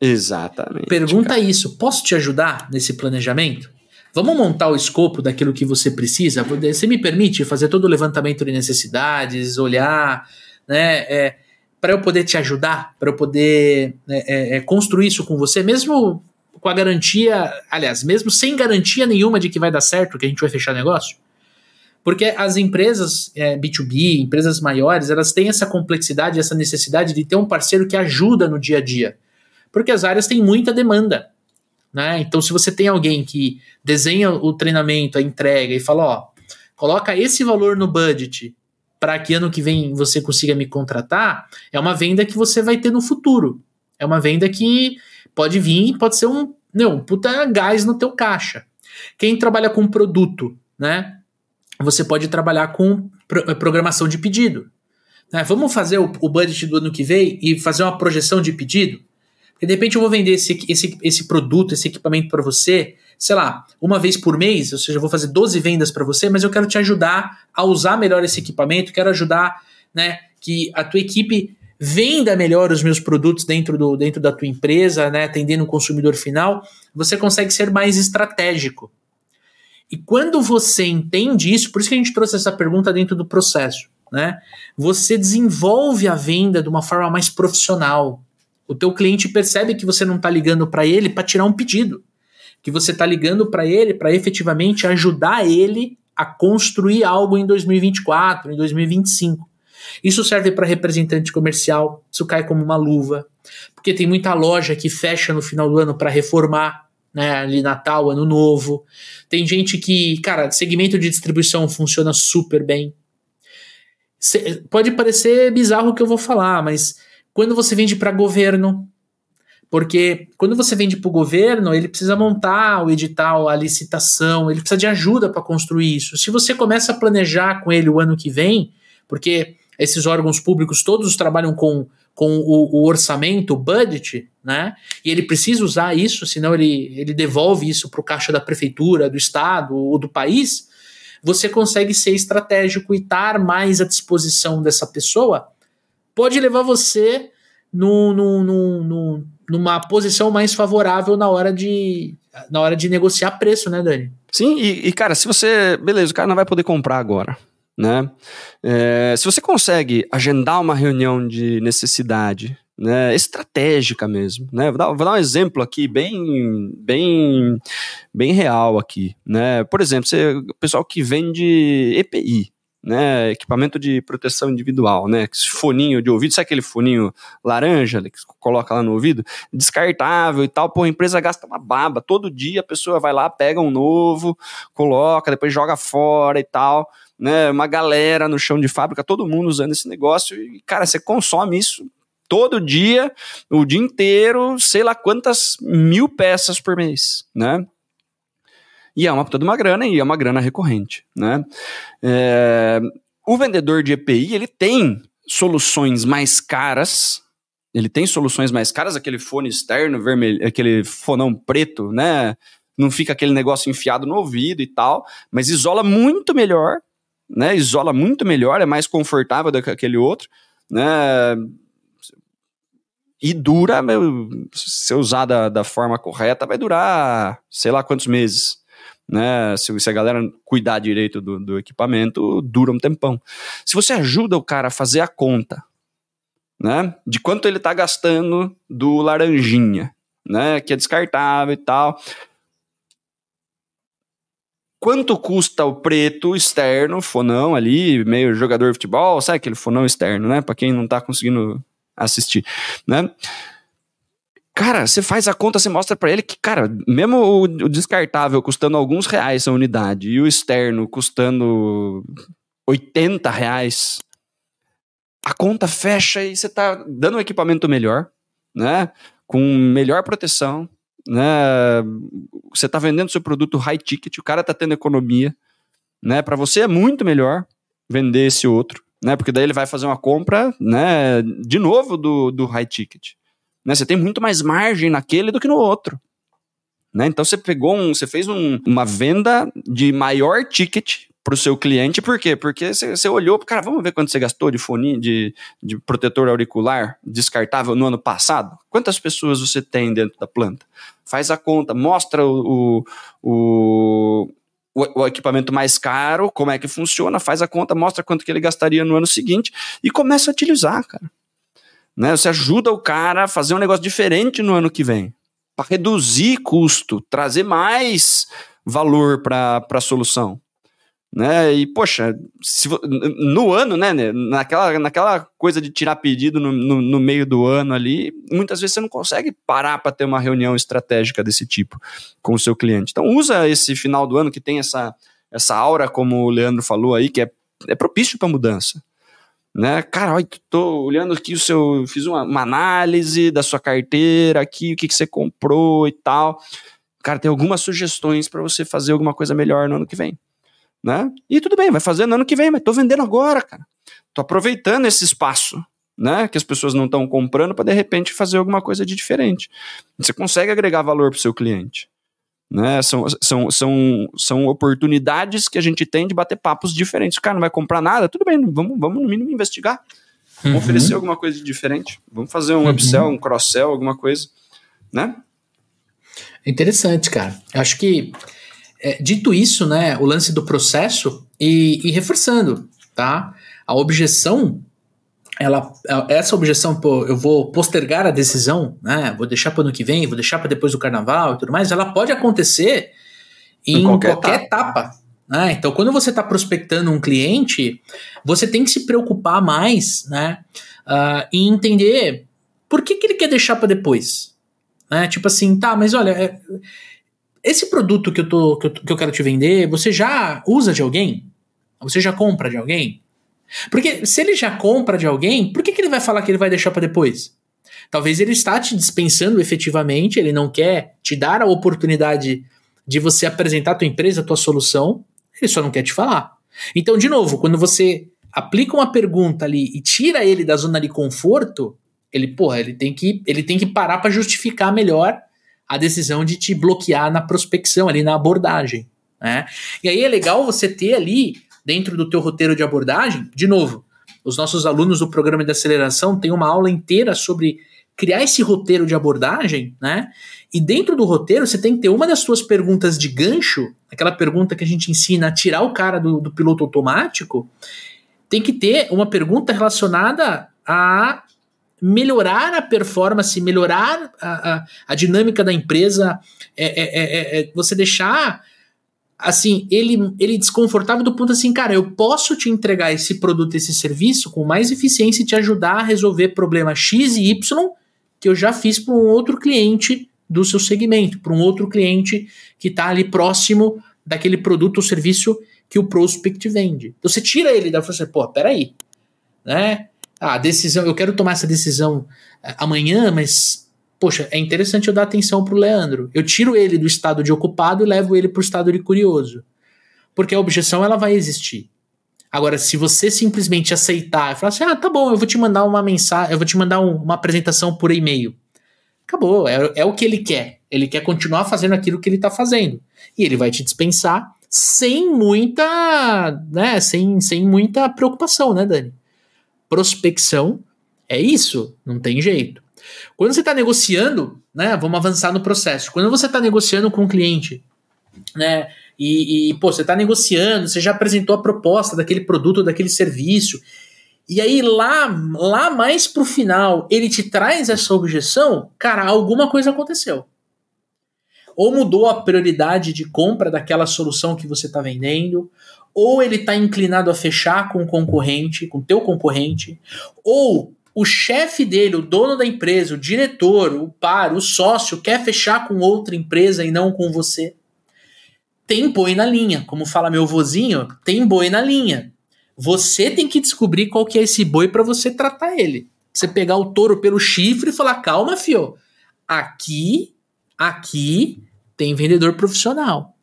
Speaker 2: Exatamente.
Speaker 1: Pergunta cara. isso: posso te ajudar nesse planejamento? Vamos montar o escopo daquilo que você precisa? Você me permite fazer todo o levantamento de necessidades, olhar, né? É, para eu poder te ajudar, para eu poder né, é, é, construir isso com você, mesmo com a garantia, aliás, mesmo sem garantia nenhuma de que vai dar certo, que a gente vai fechar negócio? Porque as empresas é, B2B, empresas maiores, elas têm essa complexidade, essa necessidade de ter um parceiro que ajuda no dia a dia. Porque as áreas têm muita demanda. Né? Então, se você tem alguém que desenha o treinamento, a entrega e fala, ó, coloca esse valor no budget para que ano que vem você consiga me contratar, é uma venda que você vai ter no futuro. É uma venda que pode vir, pode ser um, não, um puta gás no teu caixa. Quem trabalha com produto, né? você pode trabalhar com pro, eh, programação de pedido. Né? Vamos fazer o, o, budget do ano que vem e fazer uma projeção de pedido? Porque de repente eu vou vender esse, esse, esse produto, esse equipamento para você, sei lá, uma vez por mês, ou seja, eu vou fazer 12 vendas para você, mas eu quero te ajudar a usar melhor esse equipamento, quero ajudar né, que a tua equipe venda melhor os meus produtos dentro, do, dentro da tua empresa, né, atendendo o consumidor final, você consegue ser mais estratégico. E quando você entende isso, por isso que a gente trouxe essa pergunta dentro do processo, né? Você desenvolve a venda de uma forma mais profissional. O teu cliente percebe que você não está ligando para ele para tirar um pedido, que você está ligando para ele para efetivamente ajudar ele a construir algo em 2024, em 2025. Isso serve para representante comercial, isso cai como uma luva, porque tem muita loja que fecha no final do ano para reformar, né, ali Natal, Ano Novo. Tem gente que, cara, segmento de distribuição funciona super bem. Cê, pode parecer bizarro o que eu vou falar, mas quando você vende para governo, porque quando você vende para o governo, ele precisa montar o edital, a licitação, ele precisa de ajuda para construir isso. Se você começa a planejar com ele o ano que vem, porque esses órgãos públicos todos trabalham com com o, o, orçamento, o budget, né? E ele precisa usar isso, senão ele, ele devolve isso para o caixa da prefeitura, do estado ou do país. Você consegue ser estratégico e estar mais à disposição dessa pessoa. Pode levar você numa posição mais favorável na hora de na hora de negociar preço, né, Dani?
Speaker 2: Sim, e, e cara, se você. Beleza, o cara não vai poder comprar agora né? É, se você consegue agendar uma reunião de necessidade, né, estratégica mesmo, né? Vou dar, vou dar, um exemplo aqui bem, bem, bem real aqui, né? Por exemplo, você, o pessoal que vende EPI, né, equipamento de proteção individual, né, foninho de ouvido, sabe aquele foninho laranja que coloca lá no ouvido? Descartável e tal, pô, a empresa gasta uma baba, todo dia a pessoa vai lá, pega um novo, coloca, depois joga fora e tal, né, uma galera no chão de fábrica, todo mundo usando esse negócio, e cara, você consome isso todo dia, o dia inteiro, sei lá quantas mil peças por mês, né? E é uma puta de uma grana e é uma grana recorrente, né? É, o vendedor de EPI, ele tem soluções mais caras, ele tem soluções mais caras, aquele fone externo vermelho, aquele fonão preto, né? Não fica aquele negócio enfiado no ouvido e tal, mas isola muito melhor né? Isola muito melhor, é mais confortável do que aquele outro, né? E dura, se usar da, da forma correta, vai durar sei lá quantos meses. Né? Se, se a galera cuidar direito do, do equipamento, dura um tempão. Se você ajuda o cara a fazer a conta, né? De quanto ele está gastando do laranjinha, né? Que é descartável e tal. Quanto custa o preto externo, fonão ali, meio jogador de futebol, sabe aquele fonão externo, né? Para quem não está conseguindo assistir, né? Cara, você faz a conta, você mostra para ele que, cara, mesmo o, o, descartável custando alguns reais a unidade e o externo custando 80 reais, a conta fecha e você tá dando um equipamento melhor, né? Com melhor proteção, né? Você tá vendendo seu produto high ticket, o cara tá tendo economia, né? Para você é muito melhor vender esse outro, né? Porque daí ele vai fazer uma compra, né? De novo do, do high ticket. Né? Você tem muito mais margem naquele do que no outro. Né? Então você pegou um, você fez um, uma venda de maior ticket para o seu cliente, por quê? Porque você, olhou, cara, vamos ver quanto você gastou de fone, de, de protetor auricular descartável no ano passado? Quantas pessoas você tem dentro da planta? Faz a conta, mostra o, o, o, o equipamento mais caro, como é que funciona, faz a conta, mostra quanto que ele gastaria no ano seguinte e começa a utilizar, cara. Né? Você ajuda o cara a fazer um negócio diferente no ano que vem, para reduzir custo, trazer mais valor para a solução. Né? E, poxa, se, no ano, né, né, naquela, naquela coisa de tirar pedido no, no, no meio do ano ali, muitas vezes você não consegue parar para ter uma reunião estratégica desse tipo com o seu cliente. Então, usa esse final do ano que tem essa, essa aura, como o Leandro falou aí, que é, é propício para mudança né? Cara, olha, tô olhando aqui o seu, fiz uma, uma análise da sua carteira aqui, o que, que você comprou e tal. Cara, tem algumas sugestões para você fazer alguma coisa melhor no ano que vem, né? E tudo bem, vai fazer no ano que vem, mas tô vendendo agora, cara. Tô aproveitando esse espaço, né? Que as pessoas não estão comprando para de repente fazer alguma coisa de diferente. Você consegue agregar valor para o seu cliente. Né? São, são, são, são oportunidades que a gente tem de bater papos diferentes. O cara não vai comprar nada, tudo bem, vamos, vamos no mínimo investigar. Vamos uhum. oferecer alguma coisa de diferente. Vamos fazer um uhum. upsell, um cross-sell, alguma coisa. Né?
Speaker 1: Interessante, cara. Acho que, é, dito isso, né, o lance do processo e, e reforçando, tá? A objeção ela, essa objeção, pô, eu vou postergar a decisão, né? Vou deixar para o ano que vem, vou deixar para depois do carnaval e tudo mais, ela pode acontecer em, em qualquer, qualquer, etapa. etapa né? Então, quando você está prospectando um cliente, você tem que se preocupar mais, né? Uh, em entender por que, que ele quer deixar para depois. Né? Tipo assim, tá, mas olha, é, esse produto que eu, tô, que eu, que eu quero te vender, você já usa de alguém? Você já compra de alguém? Porque se ele já compra de alguém, por que, que ele vai falar que ele vai deixar para depois? Talvez ele está te dispensando efetivamente, ele não quer te dar a oportunidade de você apresentar a tua empresa, a tua solução, ele só não quer te falar. Então, de novo, quando você aplica uma pergunta ali e tira ele da zona de conforto, ele, porra, ele tem que, ele tem que parar para justificar melhor a decisão de te bloquear na prospecção, ali na abordagem. Né? E aí é legal você ter ali dentro do teu roteiro de abordagem, de novo, os nossos alunos do programa de aceleração têm uma aula inteira sobre criar esse roteiro de abordagem, né? E dentro do roteiro você tem que ter uma das suas perguntas de gancho, aquela pergunta que a gente ensina a tirar o cara do, do piloto automático, tem que ter uma pergunta relacionada a melhorar a performance, melhorar a, a, a dinâmica da empresa, é, é, é, é você deixar assim, ele, ele desconfortável do ponto assim, cara, eu posso te entregar esse produto, esse serviço com mais eficiência e te ajudar a resolver problema X e Y que eu já fiz para um outro cliente do seu segmento, para um outro cliente que está ali próximo daquele produto ou serviço que o prospect vende. Então você tira ele da você, pô, peraí, né? Ah, a decisão, eu quero tomar essa decisão eh, amanhã, mas poxa, é interessante eu dar atenção pro Leandro. Eu tiro ele do estado de ocupado e levo ele pro estado de curioso. Porque a objeção ela vai existir. Agora, se você simplesmente aceitar e falar assim, ah, tá bom, eu vou te mandar uma mensagem, eu vou te mandar um, uma apresentação por e-mail. Acabou, é, é o que ele quer. Ele quer continuar fazendo aquilo que ele tá fazendo. E ele vai te dispensar sem muita, né, sem, sem muita preocupação, né, Dani? Prospecção é isso, não tem jeito. Quando você está negociando, né? Vamos avançar no processo. Quando você está negociando com um cliente né? E, e, pô, você está negociando, você já apresentou a proposta daquele produto, daquele serviço. E aí lá, lá mais pro final, ele te traz essa objeção, cara, alguma coisa aconteceu. Ou mudou a prioridade de compra daquela solução que você está vendendo, ou ele está inclinado a fechar com o concorrente, com o teu concorrente, ou o chefe dele, o dono da empresa, o diretor, o par, o sócio quer fechar com outra empresa e não com você. Tem boi na linha, como fala meu vozinho, tem boi na linha. Você tem que descobrir qual que é esse boi para você tratar ele. Você pegar o touro pelo chifre e falar: calma, fio. Aqui, aqui tem vendedor profissional.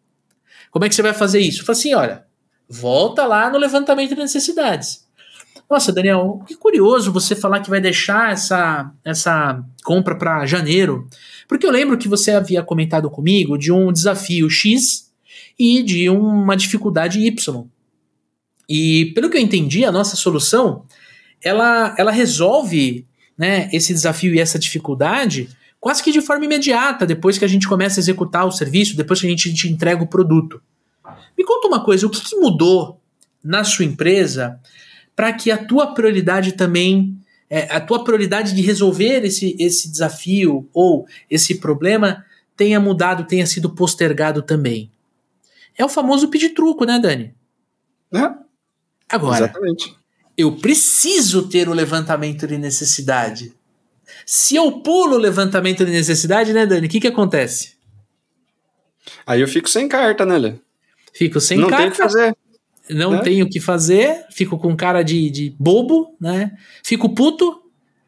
Speaker 1: Como é que você vai fazer isso? Fala assim: olha, volta lá no levantamento de necessidades. Nossa, Daniel, que curioso você falar que vai deixar essa, essa compra para janeiro. Porque eu lembro que você havia comentado comigo de um desafio X e de uma dificuldade Y. E pelo que eu entendi, a nossa solução ela, ela resolve né, esse desafio e essa dificuldade quase que de forma imediata, depois que a gente começa a executar o serviço, depois que a gente te entrega o produto. Me conta uma coisa, o que mudou na sua empresa para que a tua prioridade também, é, a tua prioridade de resolver esse, esse desafio ou esse problema tenha mudado, tenha sido postergado também? É o famoso pedir truco, né, Dani?
Speaker 2: É.
Speaker 1: Agora, Exatamente. eu preciso ter o levantamento de necessidade. Se eu pulo o levantamento de necessidade, né, Dani? O que, que acontece?
Speaker 2: Aí eu fico sem carta, né, Lê?
Speaker 1: Fico sem
Speaker 2: não
Speaker 1: carta.
Speaker 2: Não tem o que fazer.
Speaker 1: Não né? tenho o que fazer, fico com cara de, de bobo, né? Fico puto,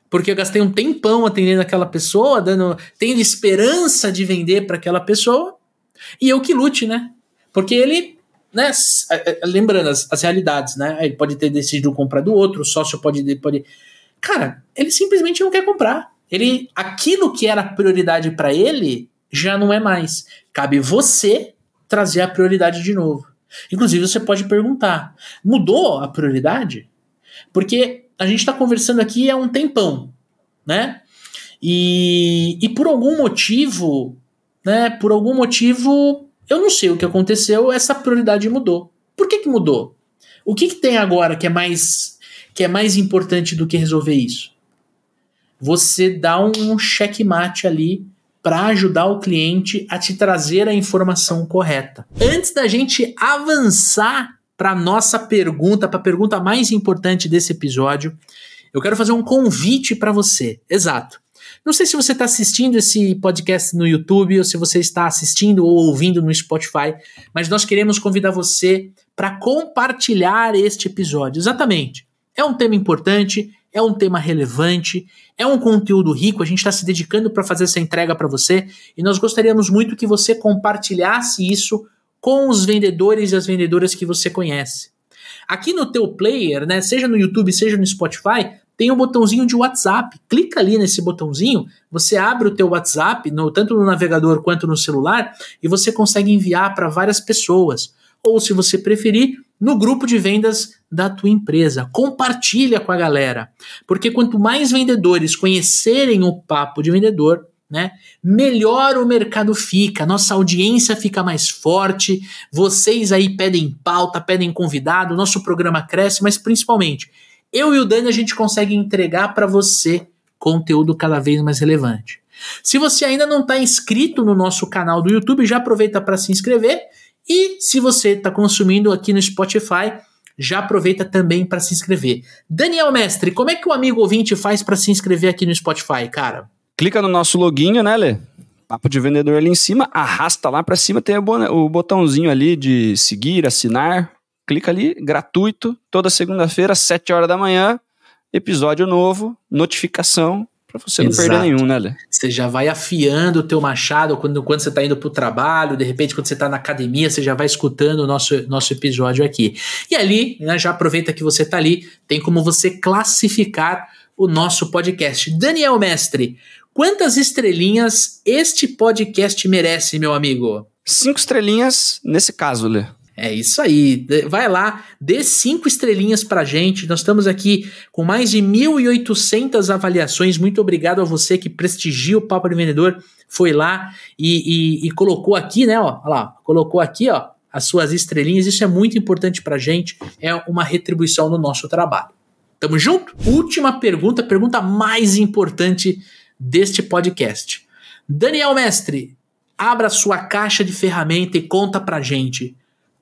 Speaker 1: porque eu gastei um tempão atendendo aquela pessoa, dando, tendo esperança de vender para aquela pessoa, e eu que lute, né? Porque ele né, lembrando as, as, realidades, né? Ele pode ter decidido comprar do outro, o sócio pode, pode. Cara, ele simplesmente não quer comprar. Ele, aquilo que era prioridade para ele já não é mais. Cabe você trazer a prioridade de novo. Inclusive, você pode perguntar: mudou a prioridade? Porque a gente está conversando aqui há um tempão, né? E, e por algum motivo, né? Por algum motivo eu não sei o que aconteceu, essa prioridade mudou. Por que, que mudou? O que, que tem agora que é mais que é mais importante do que resolver isso? Você dá um checkmate ali para ajudar o cliente a te trazer a informação correta. Antes da gente avançar para nossa pergunta, para a pergunta mais importante desse episódio, eu quero fazer um convite para você. Exato. Não sei se você está assistindo esse podcast no YouTube ou se você está assistindo ou ouvindo no Spotify, mas nós queremos convidar você para compartilhar este episódio. Exatamente. É um tema importante, é um tema relevante, é um conteúdo rico. A gente está se dedicando para fazer essa entrega para você e nós gostaríamos muito que você compartilhasse isso com os vendedores e as vendedoras que você conhece. Aqui no teu player, né, seja no YouTube, seja no Spotify, tem um botãozinho de WhatsApp. Clica ali nesse botãozinho, você abre o teu WhatsApp, no, tanto no navegador quanto no celular, e você consegue enviar para várias pessoas. Ou, se você preferir, no grupo de vendas da tua empresa. Compartilha com a galera. Porque quanto mais vendedores conhecerem o papo de vendedor, né? Melhor o mercado fica, nossa audiência fica mais forte, vocês aí pedem pauta, pedem convidado, nosso programa cresce, mas principalmente eu e o Dani a gente consegue entregar para você conteúdo cada vez mais relevante. Se você ainda não está inscrito no nosso canal do YouTube, já aproveita para se inscrever. E se você está consumindo aqui no Spotify, já aproveita também para se inscrever. Daniel Mestre, como é que o amigo ouvinte faz para se inscrever aqui no Spotify, cara?
Speaker 2: Clica no nosso loginho, né, Lê? Papo de vendedor ali em cima, arrasta lá para cima, tem o botãozinho ali de seguir, assinar, clica ali, gratuito, toda segunda-feira, 7 horas da manhã, episódio novo, notificação, para você não Exato. perder nenhum, né, Lê?
Speaker 1: Você já vai afiando o teu machado quando, quando você tá indo pro trabalho, de repente quando você tá na academia, você já vai escutando o nosso, nosso episódio aqui. E ali, né, já aproveita que você tá ali, tem como você classificar o nosso podcast. Daniel Mestre, quantas estrelinhas este podcast merece, meu amigo?
Speaker 2: Cinco estrelinhas nesse caso, Lê.
Speaker 1: É isso aí. Vai lá, dê cinco estrelinhas pra gente. Nós estamos aqui com mais de 1.800 avaliações. Muito obrigado a você que prestigia o Papo de Vendedor. Foi lá e, e, e colocou aqui, né? Ó, lá, colocou aqui, ó, as suas estrelinhas. Isso é muito importante pra gente. É uma retribuição do nosso trabalho. Tamo junto? Última pergunta, pergunta mais importante deste podcast. Daniel Mestre, abra sua caixa de ferramenta e conta pra gente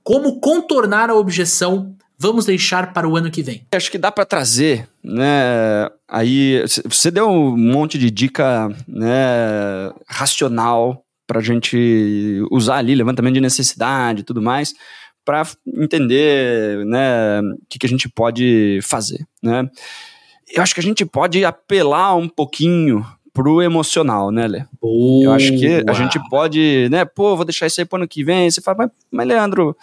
Speaker 1: como contornar a objeção vamos deixar para o ano que vem?
Speaker 2: Acho que dá para trazer, né? Aí você deu um monte de dica, né, racional para a gente usar ali, levantamento de necessidade e tudo mais, para entender, né, o que, que a gente pode fazer, né? Eu acho que a gente pode apelar um pouquinho pro emocional, né, Lê? Eu acho que a gente pode, né, pô, vou deixar isso aí pro ano que vem. Você fala, mas, mas Leandro,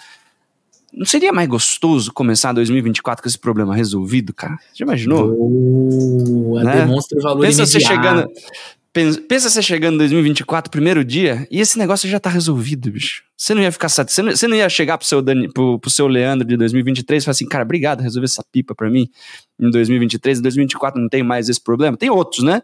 Speaker 2: não seria mais gostoso começar 2024 com esse problema resolvido, cara? Já imaginou?
Speaker 1: Boa, né? demonstra o valor
Speaker 2: pensa
Speaker 1: imediato.
Speaker 2: Você chegando, pensa, pensa você chegando em 2024, primeiro dia, e esse negócio já tá resolvido, bicho. Você não ia ficar satisfeito, você não, você não ia chegar pro seu, Dani, pro, pro seu Leandro de 2023 e falar assim, cara, obrigado, resolver essa pipa pra mim em 2023, em 2024 não tem mais esse problema. Tem outros, né?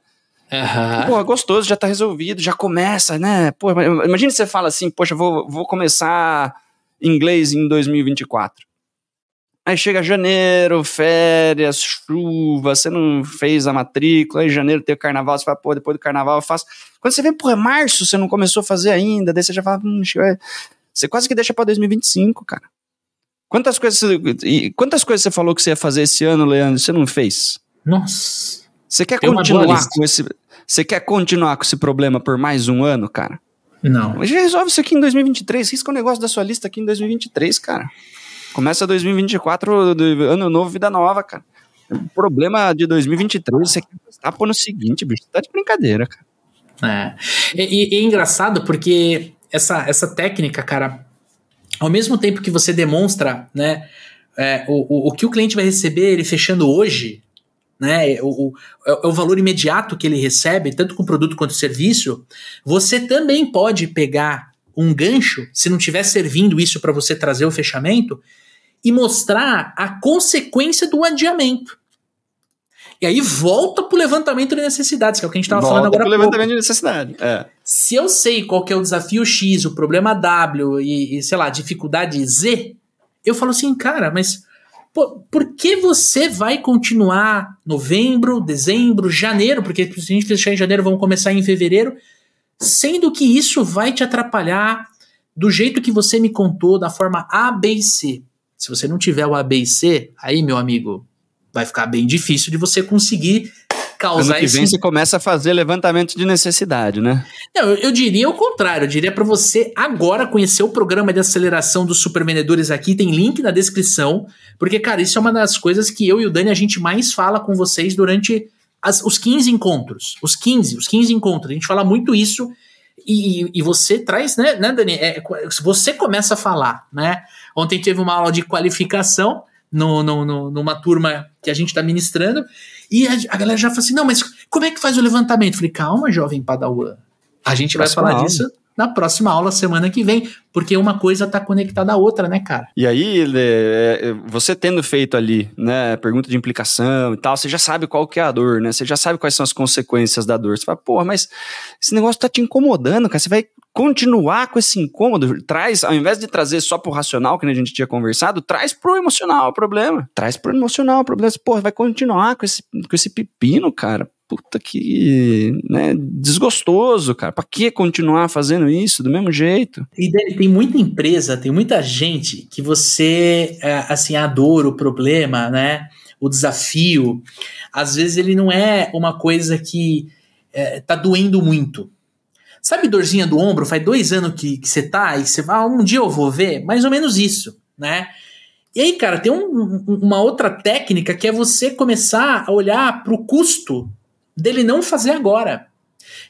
Speaker 1: Uhum.
Speaker 2: Pô, gostoso, já tá resolvido, já começa, né? Pô, imagina você fala assim, poxa, vou, vou começar inglês em 2024. Aí chega janeiro, férias, chuva, você não fez a matrícula, aí janeiro tem o carnaval, você fala, pô, depois do carnaval eu faço. Quando você vê, pô, é março, você não começou a fazer ainda, daí você já fala, hum, você quase que deixa pra 2025, cara. Quantas coisas, quantas coisas você falou que você ia fazer esse ano, Leandro, você não fez?
Speaker 1: Nossa.
Speaker 2: Você quer Tem continuar com esse. Você quer continuar com esse problema por mais um ano, cara?
Speaker 1: Não.
Speaker 2: Mas já resolve isso aqui em 2023. Risca o negócio da sua lista aqui em 2023, cara. Começa 2024, ano novo, vida nova, cara. O problema de 2023 você quer estar no seguinte, bicho. Tá de brincadeira, cara.
Speaker 1: É. E, e, é engraçado porque essa, essa técnica, cara, ao mesmo tempo que você demonstra, né, é, o, o, o que o cliente vai receber ele fechando hoje, né, o, o, é, é o valor imediato que ele recebe, tanto com produto quanto serviço, você também pode pegar um gancho, se não estiver servindo isso para você trazer o fechamento, e mostrar a consequência do adiamento. E aí volta pro levantamento de necessidades, que é o que a gente estava falando agora. Pro
Speaker 2: levantamento de necessidade. É.
Speaker 1: Se eu sei qual é o desafio X, o problema W e, e sei lá, dificuldade Z, eu falo assim, cara, mas por, por que você vai continuar novembro, dezembro, janeiro, porque se a gente fechar em janeiro, vamos começar em fevereiro, sendo que isso vai te atrapalhar do jeito que você me contou, da forma A, B e C. Se você não tiver o A, B e C, aí, meu amigo, vai ficar bem difícil de você conseguir causar
Speaker 2: ano que vem esse... você começa a fazer levantamento de necessidade, né?
Speaker 1: Não, eu, eu diria o contrário. Eu diria para você agora conhecer o programa de aceleração dos supervendedores aqui. Tem link na descrição. Porque, cara, isso é uma das coisas que eu e o Dani a gente mais fala com vocês durante as, os 15 encontros. Os 15, os 15 encontros. A gente fala muito isso. E, e, você traz, né, né Dani? É, você começa a falar, né? Ontem teve uma aula de qualificação no, no, no numa turma que a gente está ministrando. E a, a, galera já fala assim: não, mas como é que faz o levantamento? Eu falei, calma, jovem Padawan. A gente vai falar aula. disso na próxima aula, semana que vem, porque uma coisa está conectada à outra, né, cara?
Speaker 2: E aí, é, você tendo feito ali, né, pergunta de implicação e tal, você já sabe qual que é a dor, né? Você já sabe quais são as consequências da dor. Você fala, porra, mas esse negócio tá te incomodando, cara. Você vai continuar com esse incômodo, traz, ao invés de trazer só pro racional, que a gente tinha conversado, traz pro emocional o problema. Traz pro emocional o problema. Pô, vai continuar com esse, com esse pepino, cara. Puta que, né, desgostoso, cara. Pra que continuar fazendo isso do mesmo jeito?
Speaker 1: E tem muita empresa, tem muita gente que você, é, assim, adora o problema, né, o desafio. Às vezes ele não é uma coisa que é, tá doendo muito Sabe dorzinha do ombro? Faz dois anos que, que você tá e você vai, ah, um dia eu vou ver? Mais ou menos isso, né? E aí, cara, tem um, uma outra técnica que é você começar a olhar para o custo dele não fazer agora.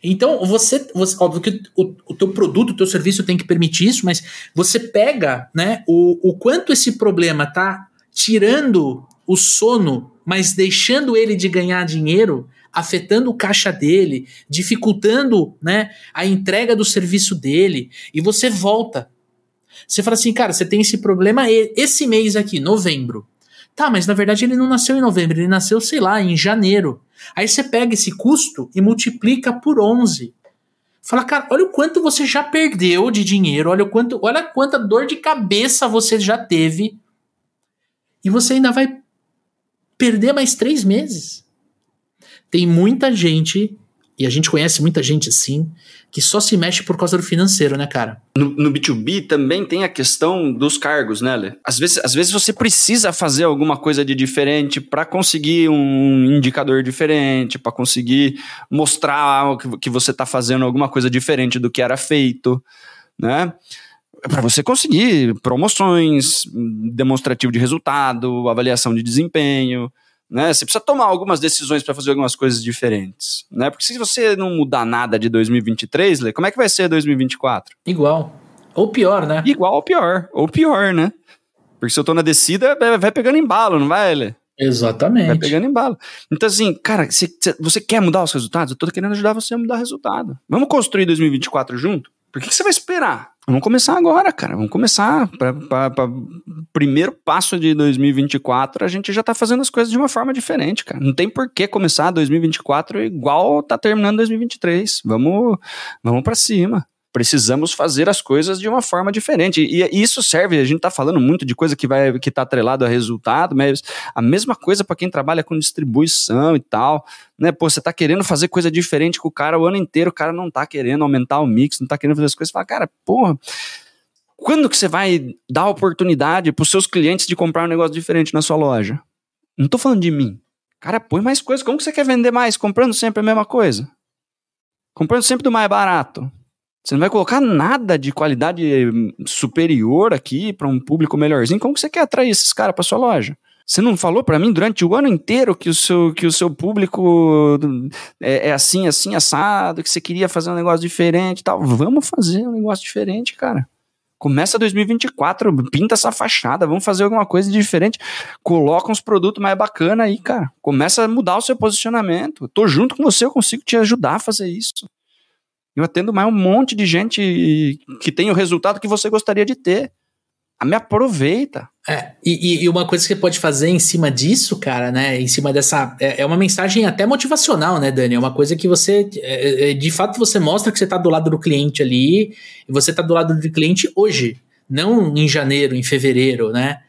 Speaker 1: Então, você, você óbvio que o, o teu produto, o teu serviço tem que permitir isso, mas você pega, né, o, o quanto esse problema tá tirando o sono, mas deixando ele de ganhar dinheiro, afetando o caixa dele, dificultando né, a entrega do serviço dele, e você volta. Você fala assim, cara, você tem esse problema esse mês aqui, novembro. Tá, mas na verdade ele não nasceu em novembro, ele nasceu, sei lá, em janeiro. Aí você pega esse custo e multiplica por 11. Fala, cara, olha o quanto você já perdeu de dinheiro, olha o quanto, olha quanta dor de cabeça você já teve. E você ainda vai perder mais três meses. Tem muita gente e a gente conhece muita gente assim, que só se mexe por causa do financeiro, né, cara?
Speaker 2: No, no B2B também tem a questão dos cargos, né, Lê? Às vezes, às vezes você precisa fazer alguma coisa de diferente para conseguir um indicador diferente, para conseguir mostrar que, que você está fazendo alguma coisa diferente do que era feito, né? para você conseguir promoções, demonstrativo de resultado, avaliação de desempenho né? Você precisa tomar algumas decisões para fazer algumas coisas diferentes, né? Porque se você não mudar nada de 2023, Lê, como é que vai ser 2024?
Speaker 1: Igual. Ou pior, né?
Speaker 2: Igual ou pior. Ou pior, né? Porque se eu tô na descida, vai pegando embalo, não vai, Lê?
Speaker 1: Exatamente.
Speaker 2: Vai pegando embalo. Então, assim, cara, se, se você quer mudar os resultados? Eu tô querendo ajudar você a mudar o resultado. Vamos construir 2024 junto? Por que, que você vai esperar? Vamos começar agora, cara. Vamos começar. Para primeiro passo de 2024, a gente já tá fazendo as coisas de uma forma diferente, cara. Não tem por que começar 2024 igual tá terminando 2023. Vamos, vamos para cima precisamos fazer as coisas de uma forma diferente. E, isso serve, a gente está falando muito de coisa que vai que está atrelado a resultado, mas a mesma coisa para quem trabalha com distribuição e tal. Né? Pô, você está querendo fazer coisa diferente com o cara o ano inteiro, o cara não está querendo aumentar o mix, não está querendo fazer as coisas. Fala, cara, porra. Quando que você vai dar oportunidade para os seus clientes de comprar um negócio diferente na sua loja? Não estou falando de mim. Cara, põe mais coisa. Como que você quer vender mais? Comprando sempre a mesma coisa? Comprando sempre do mais barato. Você não vai colocar nada de qualidade superior aqui para um público melhorzinho. Como que você quer atrair esses caras para sua loja? Você não falou para mim durante o ano inteiro que o seu, que o seu público é, é, assim, assim, assado, que você queria fazer um negócio diferente e tal. Vamos fazer um negócio diferente, cara. Começa 2024, pinta essa fachada, vamos fazer alguma coisa diferente. Coloca uns produtos mais bacana aí, cara. Começa a mudar o seu posicionamento. Eu tô junto com você, eu consigo te ajudar a fazer isso. Eu atendo mais um monte de gente que tem o resultado que você gostaria de ter. A me aproveita.
Speaker 1: É, e, e, uma coisa que você pode fazer em cima disso, cara, né? Em cima dessa. É, é uma mensagem até motivacional, né, Dani? É uma coisa que você. É, é, de fato, você mostra que você está do lado do cliente ali, e você está do lado do cliente hoje, não em janeiro, em fevereiro, né?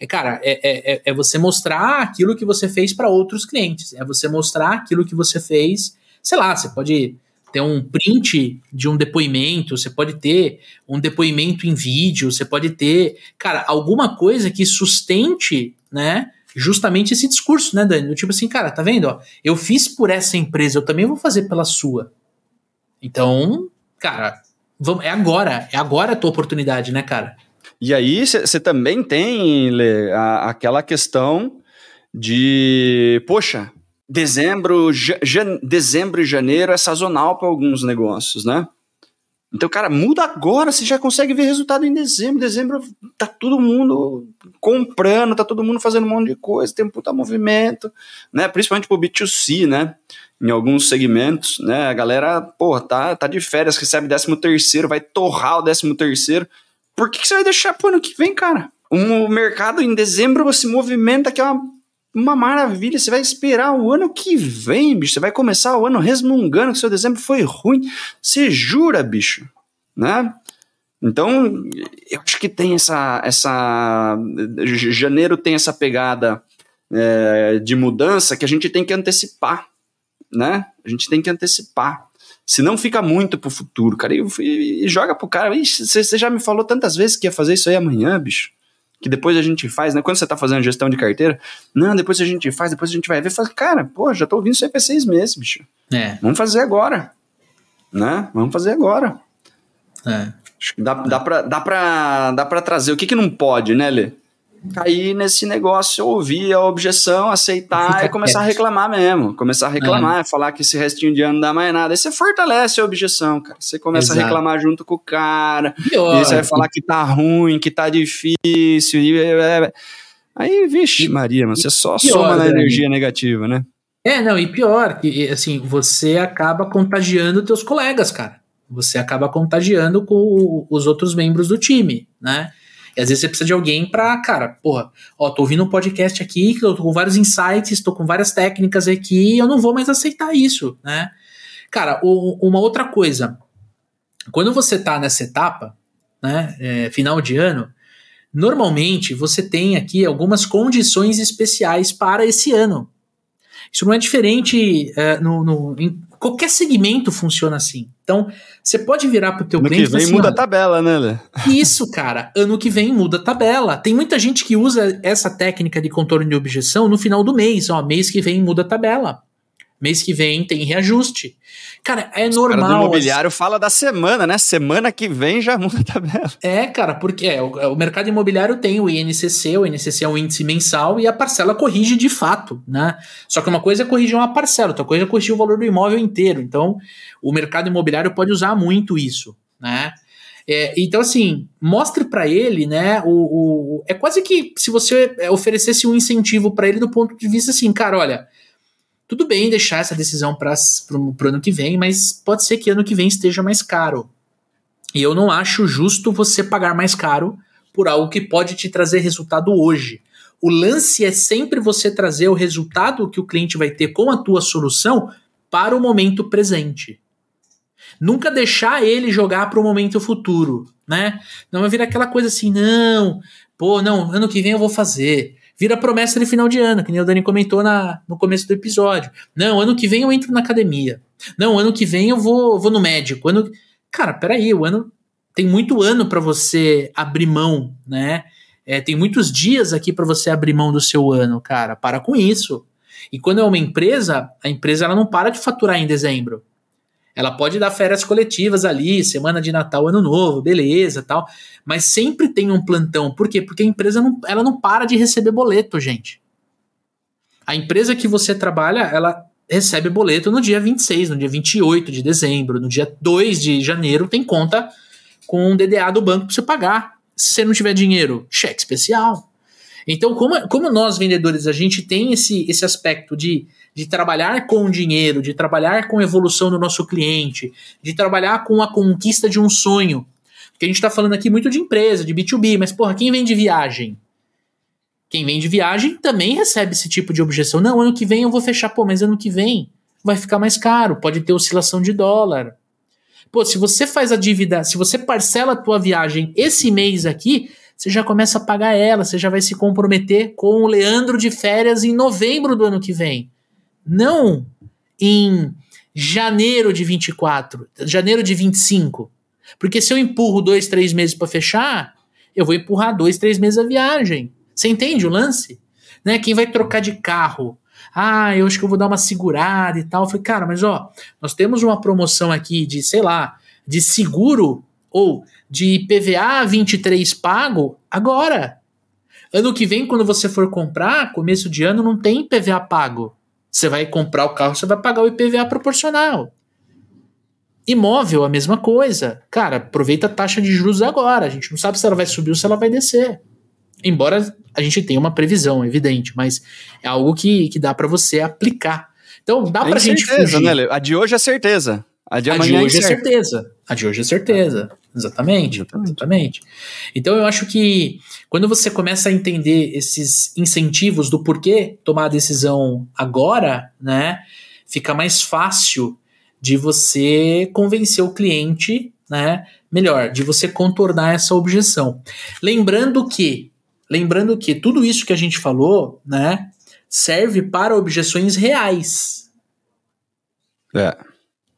Speaker 1: É, cara, é, é, é você mostrar aquilo que você fez para outros clientes. É você mostrar aquilo que você fez. Sei lá, você pode ter um print de um depoimento, você pode ter um depoimento em vídeo, você pode ter, cara, alguma coisa que sustente, né, justamente esse discurso, né, Dani? Tipo assim, cara, tá vendo? Ó, eu fiz por essa empresa, eu também vou fazer pela sua. Então, cara, vamos, é agora, é agora a tua oportunidade, né, cara?
Speaker 2: E aí você também tem, Lê, a, aquela questão de, poxa, dezembro, dezembro e janeiro é sazonal para alguns negócios, né? Então, cara, muda agora, você já consegue ver resultado em dezembro. Dezembro tá todo mundo comprando, tá todo mundo fazendo um monte de coisa, tem um puta movimento, né? Principalmente pro B2C, né? Em alguns segmentos, né? A galera, porra, tá, tá de férias, recebe 13 terceiro, vai torrar o 13 terceiro. Por que, que você vai deixar pro ano que vem, cara? O mercado em dezembro se movimenta que é uma uma maravilha. Você vai esperar o ano que vem, bicho. Você vai começar o ano resmungando que seu dezembro foi ruim. Você jura, bicho, né? Então, eu acho que tem essa. essa janeiro tem essa pegada é, de mudança que a gente tem que antecipar, né? A gente tem que antecipar. Senão fica muito pro futuro, cara. E, e, e joga pro cara. Você já me falou tantas vezes que ia fazer isso aí amanhã, bicho que depois a gente faz, né? Quando você tá fazendo gestão de carteira, não, depois a gente faz, depois a gente vai ver, fala, cara, pô, já tô ouvindo isso aí faz seis meses, bicho. É. Vamos fazer agora. Né? Vamos fazer agora. É. Acho que dá, dá, pra, dá, pra, dá pra trazer. O que que não pode, né, Lê? Cair nesse negócio, ouvir a objeção, aceitar e começar a reclamar mesmo. Começar a reclamar, é. falar que esse restinho de ano não dá mais nada. Aí você fortalece a objeção, cara. Você começa Exato. a reclamar junto com o cara. Pior. E você vai falar que tá ruim, que tá difícil. E... É, é, aí, vixe, Maria, mano, você só pior, soma na né? energia negativa, né?
Speaker 1: É, não, e pior, que assim, você acaba contagiando teus colegas, cara. você acaba contagiando com os outros membros do time, né? E às vezes você precisa de alguém pra, cara, porra, ó, tô ouvindo um podcast aqui, que eu tô com vários insights, tô com várias técnicas aqui, eu não vou mais aceitar isso, né? Cara, o, uma outra coisa, quando você tá nessa etapa, né, é, final de ano, normalmente você tem aqui algumas condições especiais para esse ano. Isso não é diferente é, no, no, qualquer segmento funciona assim. Então, você pode virar pro teu
Speaker 2: ano
Speaker 1: cliente
Speaker 2: que vem
Speaker 1: assim,
Speaker 2: muda a tabela, né, Lê?
Speaker 1: isso, cara. Ano que vem muda a tabela. Tem muita gente que usa essa técnica de contorno de objeção no final do mês. Ó, mês que vem muda a tabela. Mês que vem tem reajuste. Cara, é
Speaker 2: Os caras do
Speaker 1: normal.
Speaker 2: imobiliário fala da semana, né? Semana que vem já (laughs) muda a tabela.
Speaker 1: É, cara, porque é, o, o mercado imobiliário tem o INCC, o INCC é um índice mensal e a parcela corrige de fato, né? Só que uma coisa é corrigir uma parcela, outra coisa é corrigir o valor do imóvel inteiro. Então, o mercado imobiliário pode usar muito isso, né? É, então, assim, mostre para ele, né? O, o, é quase que se você é, oferecesse um incentivo para ele do ponto de vista assim, cara, olha, tudo bem deixar essa decisão para o ano que vem, mas pode ser que ano que vem esteja mais caro. E eu não acho justo você pagar mais caro por algo que pode te trazer resultado hoje. O lance é sempre você trazer o resultado que o cliente vai ter com a tua solução para o momento presente. Nunca deixar ele jogar para o momento futuro, né? Não vai virar aquela coisa assim, não, pô, não, ano que vem eu vou fazer. Vira promessa de final de ano, que nem o Dani comentou na, no começo do episódio. Não, ano que vem eu entro na academia. Não, ano que vem eu vou, vou no médico. Ano... Cara, peraí, o ano. Tem muito ano para você abrir mão, né? É, tem muitos dias aqui para você abrir mão do seu ano, cara. Para com isso. E quando é uma empresa, a empresa ela não para de faturar em dezembro. Ela pode dar férias coletivas ali, semana de Natal, Ano Novo, beleza, tal. Mas sempre tem um plantão. Por quê? Porque a empresa não, ela não para de receber boleto, gente. A empresa que você trabalha, ela recebe boleto no dia 26, no dia 28 de dezembro, no dia 2 de janeiro tem conta com um DDA do banco para você pagar. Se você não tiver dinheiro, cheque especial. Então, como, como nós vendedores, a gente tem esse, esse aspecto de, de trabalhar com dinheiro, de trabalhar com a evolução do nosso cliente, de trabalhar com a conquista de um sonho. Porque a gente está falando aqui muito de empresa, de B2B, mas, porra, quem vende viagem? Quem vende viagem também recebe esse tipo de objeção. Não, ano que vem eu vou fechar, pô, mas ano que vem vai ficar mais caro, pode ter oscilação de dólar. Pô, se você faz a dívida, se você parcela a tua viagem esse mês aqui, você já começa a pagar ela, você já vai se comprometer com o Leandro de férias em novembro do ano que vem. Não em janeiro de 24, janeiro de 25. Porque se eu empurro dois, três meses para fechar, eu vou empurrar dois, três meses a viagem. Você entende o lance? Né? Quem vai trocar de carro? Ah, eu acho que eu vou dar uma segurada e tal. Eu falei, cara, mas ó, nós temos uma promoção aqui de, sei lá, de seguro ou de PVA 23 pago agora. Ano que vem, quando você for comprar, começo de ano, não tem PVA pago. Você vai comprar o carro, você vai pagar o IPVA proporcional. Imóvel, a mesma coisa. Cara, aproveita a taxa de juros agora. A gente não sabe se ela vai subir ou se ela vai descer. Embora a gente tenha uma previsão, evidente, mas é algo que, que dá para você aplicar. Então, dá
Speaker 2: Tem
Speaker 1: pra gente
Speaker 2: certeza,
Speaker 1: fugir.
Speaker 2: né? A de hoje é certeza. A de
Speaker 1: A
Speaker 2: amanhã
Speaker 1: de hoje é
Speaker 2: incerta.
Speaker 1: certeza. A de hoje é certeza. Exatamente. Exatamente. Então eu acho que quando você começa a entender esses incentivos do porquê tomar a decisão agora, né, fica mais fácil de você convencer o cliente, né, melhor, de você contornar essa objeção. Lembrando que, lembrando que tudo isso que a gente falou, né, serve para objeções reais.
Speaker 2: É.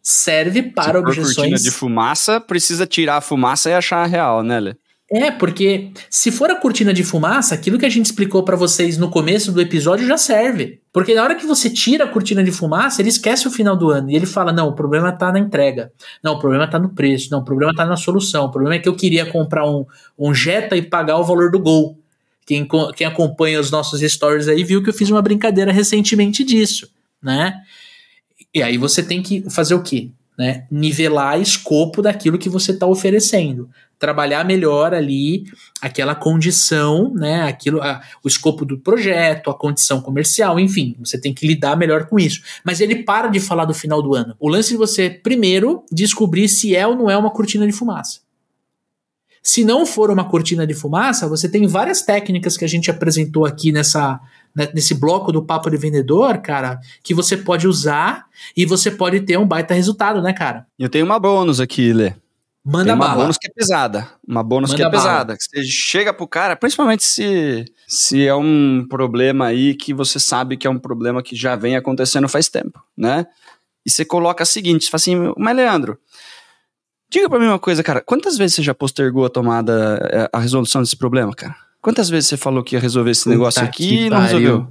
Speaker 1: Serve
Speaker 2: Se
Speaker 1: para
Speaker 2: cortina
Speaker 1: objeções
Speaker 2: de fumaça, precisa tirar a fumaça e achar a real, né, Lê?
Speaker 1: É, porque se for a cortina de fumaça, aquilo que a gente explicou pra vocês no começo do episódio já serve. Porque na hora que você tira a cortina de fumaça, ele esquece o final do ano e ele fala: não, o problema tá na entrega. Não, o problema tá no preço. Não, o problema tá na solução. O problema é que eu queria comprar um, um Jetta e pagar o valor do gol. Quem, quem acompanha os nossos stories aí viu que eu fiz uma brincadeira recentemente disso, né? E aí você tem que fazer o quê? né? Nivelar escopo daquilo que você está oferecendo. Trabalhar melhor ali aquela condição, né? Aquilo, a, o escopo do projeto, a condição comercial, enfim, você tem que lidar melhor com isso. Mas ele para de falar do final do ano. O lance de você, primeiro, descobrir se é ou não é uma cortina de fumaça. Se não for uma cortina de fumaça, você tem várias técnicas que a gente apresentou aqui nessa, né, nesse bloco do papo de vendedor, cara, que você pode usar e você pode ter um baita resultado, né, cara?
Speaker 2: Eu tenho uma bônus aqui, Lê.
Speaker 1: Manda
Speaker 2: Tem uma
Speaker 1: bala.
Speaker 2: bônus que é pesada. Uma bônus
Speaker 1: Manda
Speaker 2: que é
Speaker 1: bala.
Speaker 2: pesada. Que você chega pro cara, principalmente se, se é um problema aí que você sabe que é um problema que já vem acontecendo faz tempo, né? E você coloca o seguinte, você fala assim, mas Leandro, diga pra mim uma coisa, cara, quantas vezes você já postergou a tomada, eh, a resolução desse problema, cara? Quantas vezes você falou que ia resolver esse
Speaker 1: Puta
Speaker 2: negócio aqui e não
Speaker 1: pariu.
Speaker 2: resolveu?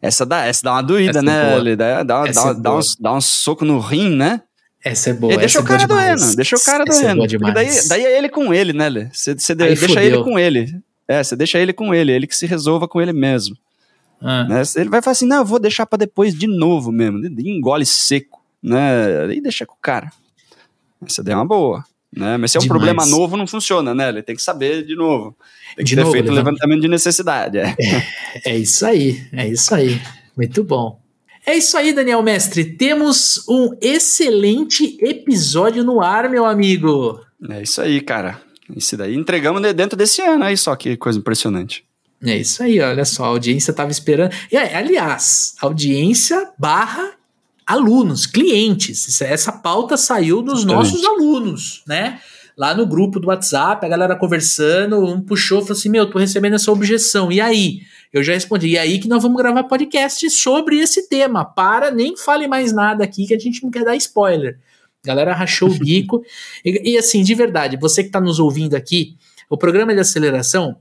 Speaker 2: Essa dá, essa dá uma doída,
Speaker 1: Essa é
Speaker 2: né? Lê? Dá, dá,
Speaker 1: Essa
Speaker 2: dá,
Speaker 1: é
Speaker 2: dá, um, dá um soco no rim, né?
Speaker 1: Essa é boa.
Speaker 2: E deixa o
Speaker 1: é
Speaker 2: cara
Speaker 1: demais.
Speaker 2: doendo, deixa o cara
Speaker 1: Essa é
Speaker 2: doendo.
Speaker 1: demais.
Speaker 2: daí, daí é ele com ele, né, Lê? Você, deixa
Speaker 1: fudeu.
Speaker 2: ele com ele. É, você deixa ele com ele, ele que se resolva com ele mesmo.
Speaker 1: Ah,
Speaker 2: Né? Ele vai falar assim, não, eu vou deixar pra depois de novo mesmo. Engole seco, né? E deixa com o cara. Essa daí é uma boa. Né? Mas se é um
Speaker 1: Demais.
Speaker 2: problema novo, não funciona, né? Ele tem que saber de novo. Tem que
Speaker 1: De
Speaker 2: ter
Speaker 1: novo,
Speaker 2: feito o
Speaker 1: levanta-
Speaker 2: levantamento de necessidade. É.
Speaker 1: É isso aí, é isso aí. Muito bom. É isso aí, Daniel Mestre. Temos um excelente episódio no ar, meu amigo.
Speaker 2: é isso aí, cara. Isso daí entregamos de- dentro desse ano aí, só que coisa impressionante.
Speaker 1: É isso aí, olha só, a audiência estava esperando. E, é, aliás, audiência barra alunos, clientes. Isso- Essa pauta saiu dos
Speaker 2: Exatamente.
Speaker 1: nossos alunos, né? Lá no grupo do WhatsApp, a galera conversando, um puxou e falou assim: Meu, tô recebendo essa objeção. E aí? Eu já respondi, e aí que nós vamos gravar podcast sobre esse tema. Para, nem fale mais nada aqui que a gente não quer dar spoiler. A galera rachou o (laughs) bico. e, e, assim, de verdade, você que está nos ouvindo aqui, o programa de aceleração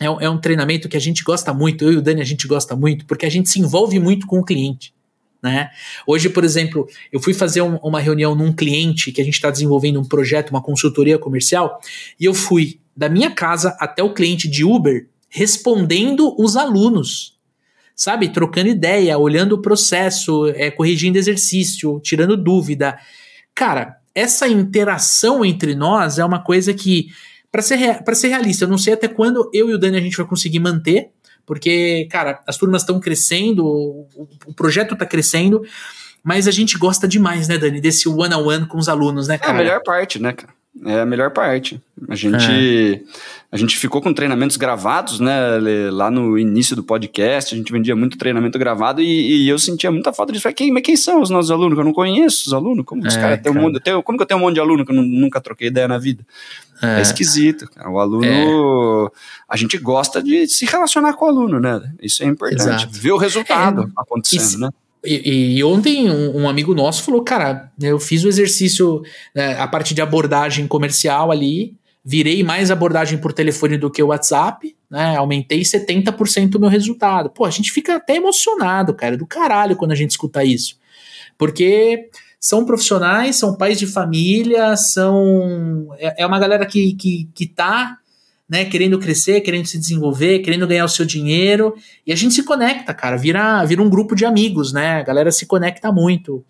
Speaker 1: é é um treinamento que a gente gosta muito, eu e o Dani a gente gosta muito, porque a gente se envolve muito com o cliente. Né? Hoje, por exemplo, eu fui fazer um- uma reunião num cliente que a gente está desenvolvendo um projeto, uma consultoria comercial, e eu fui da minha casa até o cliente de Uber respondendo os alunos. Sabe, trocando ideia, olhando o processo, é, corrigindo exercício, tirando dúvida. Cara, essa interação entre nós é uma coisa que, para ser, pra ser realista, eu não sei até quando eu e o Dani a gente vai conseguir manter, porque, cara, as turmas estão crescendo, o, o projeto está crescendo, mas a gente gosta demais, né, Dani, desse one-on-one com os alunos, né,
Speaker 2: É a
Speaker 1: cara?
Speaker 2: melhor parte, né, cara? É a melhor parte. A gente, a gente ficou com treinamentos gravados, né? Lá no início do podcast, a gente vendia muito treinamento gravado e, e eu sentia muita falta disso. Falei, quem, mas quem são os nossos alunos? Que eu não conheço os alunos. Como os
Speaker 1: É,
Speaker 2: caras têm um
Speaker 1: cara.
Speaker 2: monte, eu tenho- Como que eu tenho um monte de aluno que eu nu- nunca troquei ideia na vida? É,
Speaker 1: É,
Speaker 2: esquisito. cara. O aluno. A gente gosta de se relacionar com o aluno, né? Isso é importante.
Speaker 1: Exato.
Speaker 2: Ver o resultado
Speaker 1: É,
Speaker 2: acontecendo, né?
Speaker 1: E, e ontem um, um amigo nosso falou, cara, eu fiz o exercício, né, a parte de abordagem comercial ali, virei mais abordagem por telefone do que o WhatsApp, né? Aumentei 70% o meu resultado. Pô, a gente fica até emocionado, cara, do caralho quando a gente escuta isso. Porque são profissionais, são pais de família, são. É, é uma galera que, que, que tá né, querendo crescer, querendo se desenvolver, querendo ganhar o seu dinheiro. E a gente se conecta, cara, vira, vira um grupo de amigos, né? A galera se conecta muito.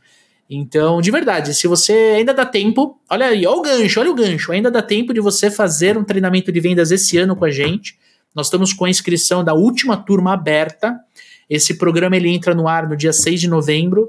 Speaker 1: Então, de verdade, se você ainda dá tempo, olha aí, olha o gancho, olha o gancho, ainda dá tempo de você fazer um treinamento de vendas esse ano com a gente. Nós estamos com a inscrição da última turma aberta. Esse programa ele entra no ar no dia 6 de novembro.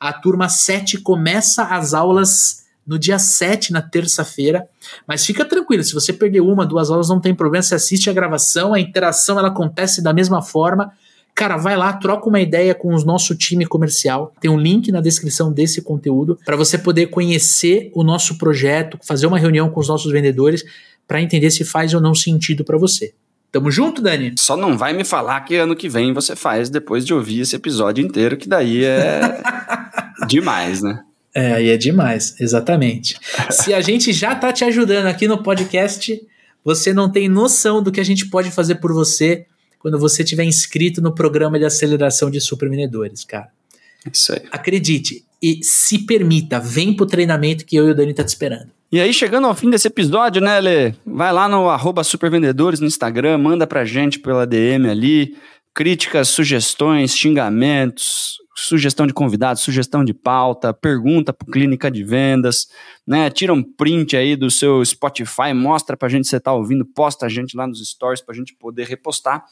Speaker 1: A turma 7 começa as aulas no dia 7, na terça-feira. Mas fica tranquilo, se você perder uma, duas aulas, não tem problema. Você assiste a gravação, a interação ela acontece da mesma forma. Cara, vai lá, troca uma ideia com o nosso time comercial. Tem um link na descrição desse conteúdo para você poder conhecer o nosso projeto, fazer uma reunião com os nossos vendedores para entender se faz ou não sentido para você. Tamo junto, Dani?
Speaker 2: Só não vai me falar que ano que vem você faz depois de ouvir esse episódio inteiro, que daí é (laughs) demais, né?
Speaker 1: É, aí é demais, exatamente. Se a gente já tá te ajudando aqui no podcast, você não tem noção do que a gente pode fazer por você quando você tiver inscrito no programa de aceleração de supervendedores, cara.
Speaker 2: Isso aí.
Speaker 1: Acredite e se permita, vem pro treinamento que eu e o Dani tá te esperando.
Speaker 2: E aí, chegando ao fim desse episódio, né, Lê? Vai lá no arroba supervendedores no Instagram, manda pra gente pela DM ali, críticas, sugestões, xingamentos, sugestão de convidados, sugestão de pauta, pergunta para clínica de vendas, né? Tira um print aí do seu Spotify, mostra para a gente se você está ouvindo, posta a gente lá nos stories para a gente poder repostar.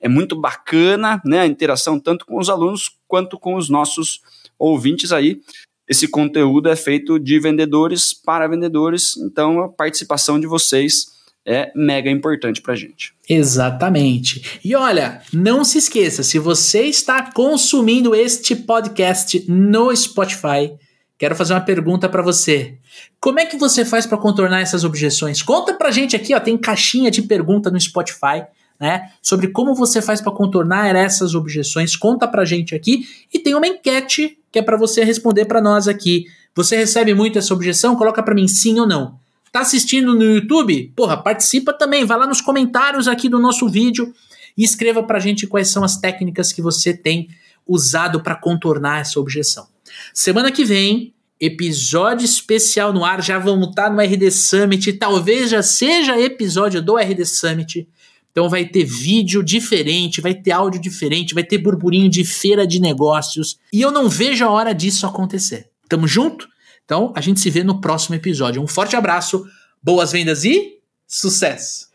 Speaker 2: É muito bacana, né? A interação tanto com os alunos quanto com os nossos ouvintes aí. Esse conteúdo é feito de vendedores para vendedores, então a participação de vocês é mega importante para gente.
Speaker 1: Exatamente. E olha, não se esqueça, se você está consumindo este podcast no Spotify, quero fazer uma pergunta para você. Como é que você faz para contornar essas objeções? Conta pra gente aqui, ó, tem caixinha de pergunta no Spotify, né? Sobre como você faz para contornar essas objeções. Conta pra gente aqui e tem uma enquete que é para você responder para nós aqui. Você recebe muito essa objeção? Coloca para mim sim ou não. Tá assistindo no YouTube? Porra, participa também. Vai lá nos comentários aqui do nosso vídeo e escreva pra gente quais são as técnicas que você tem usado para contornar essa objeção. Semana que vem, episódio especial no ar. Já vamos estar tá no RD Summit. Talvez já seja episódio do RD Summit. Então vai ter vídeo diferente, vai ter áudio diferente, vai ter burburinho de feira de negócios. E eu não vejo a hora disso acontecer. Tamo junto? Então, a gente se vê no próximo episódio. Um forte abraço, boas vendas e sucesso!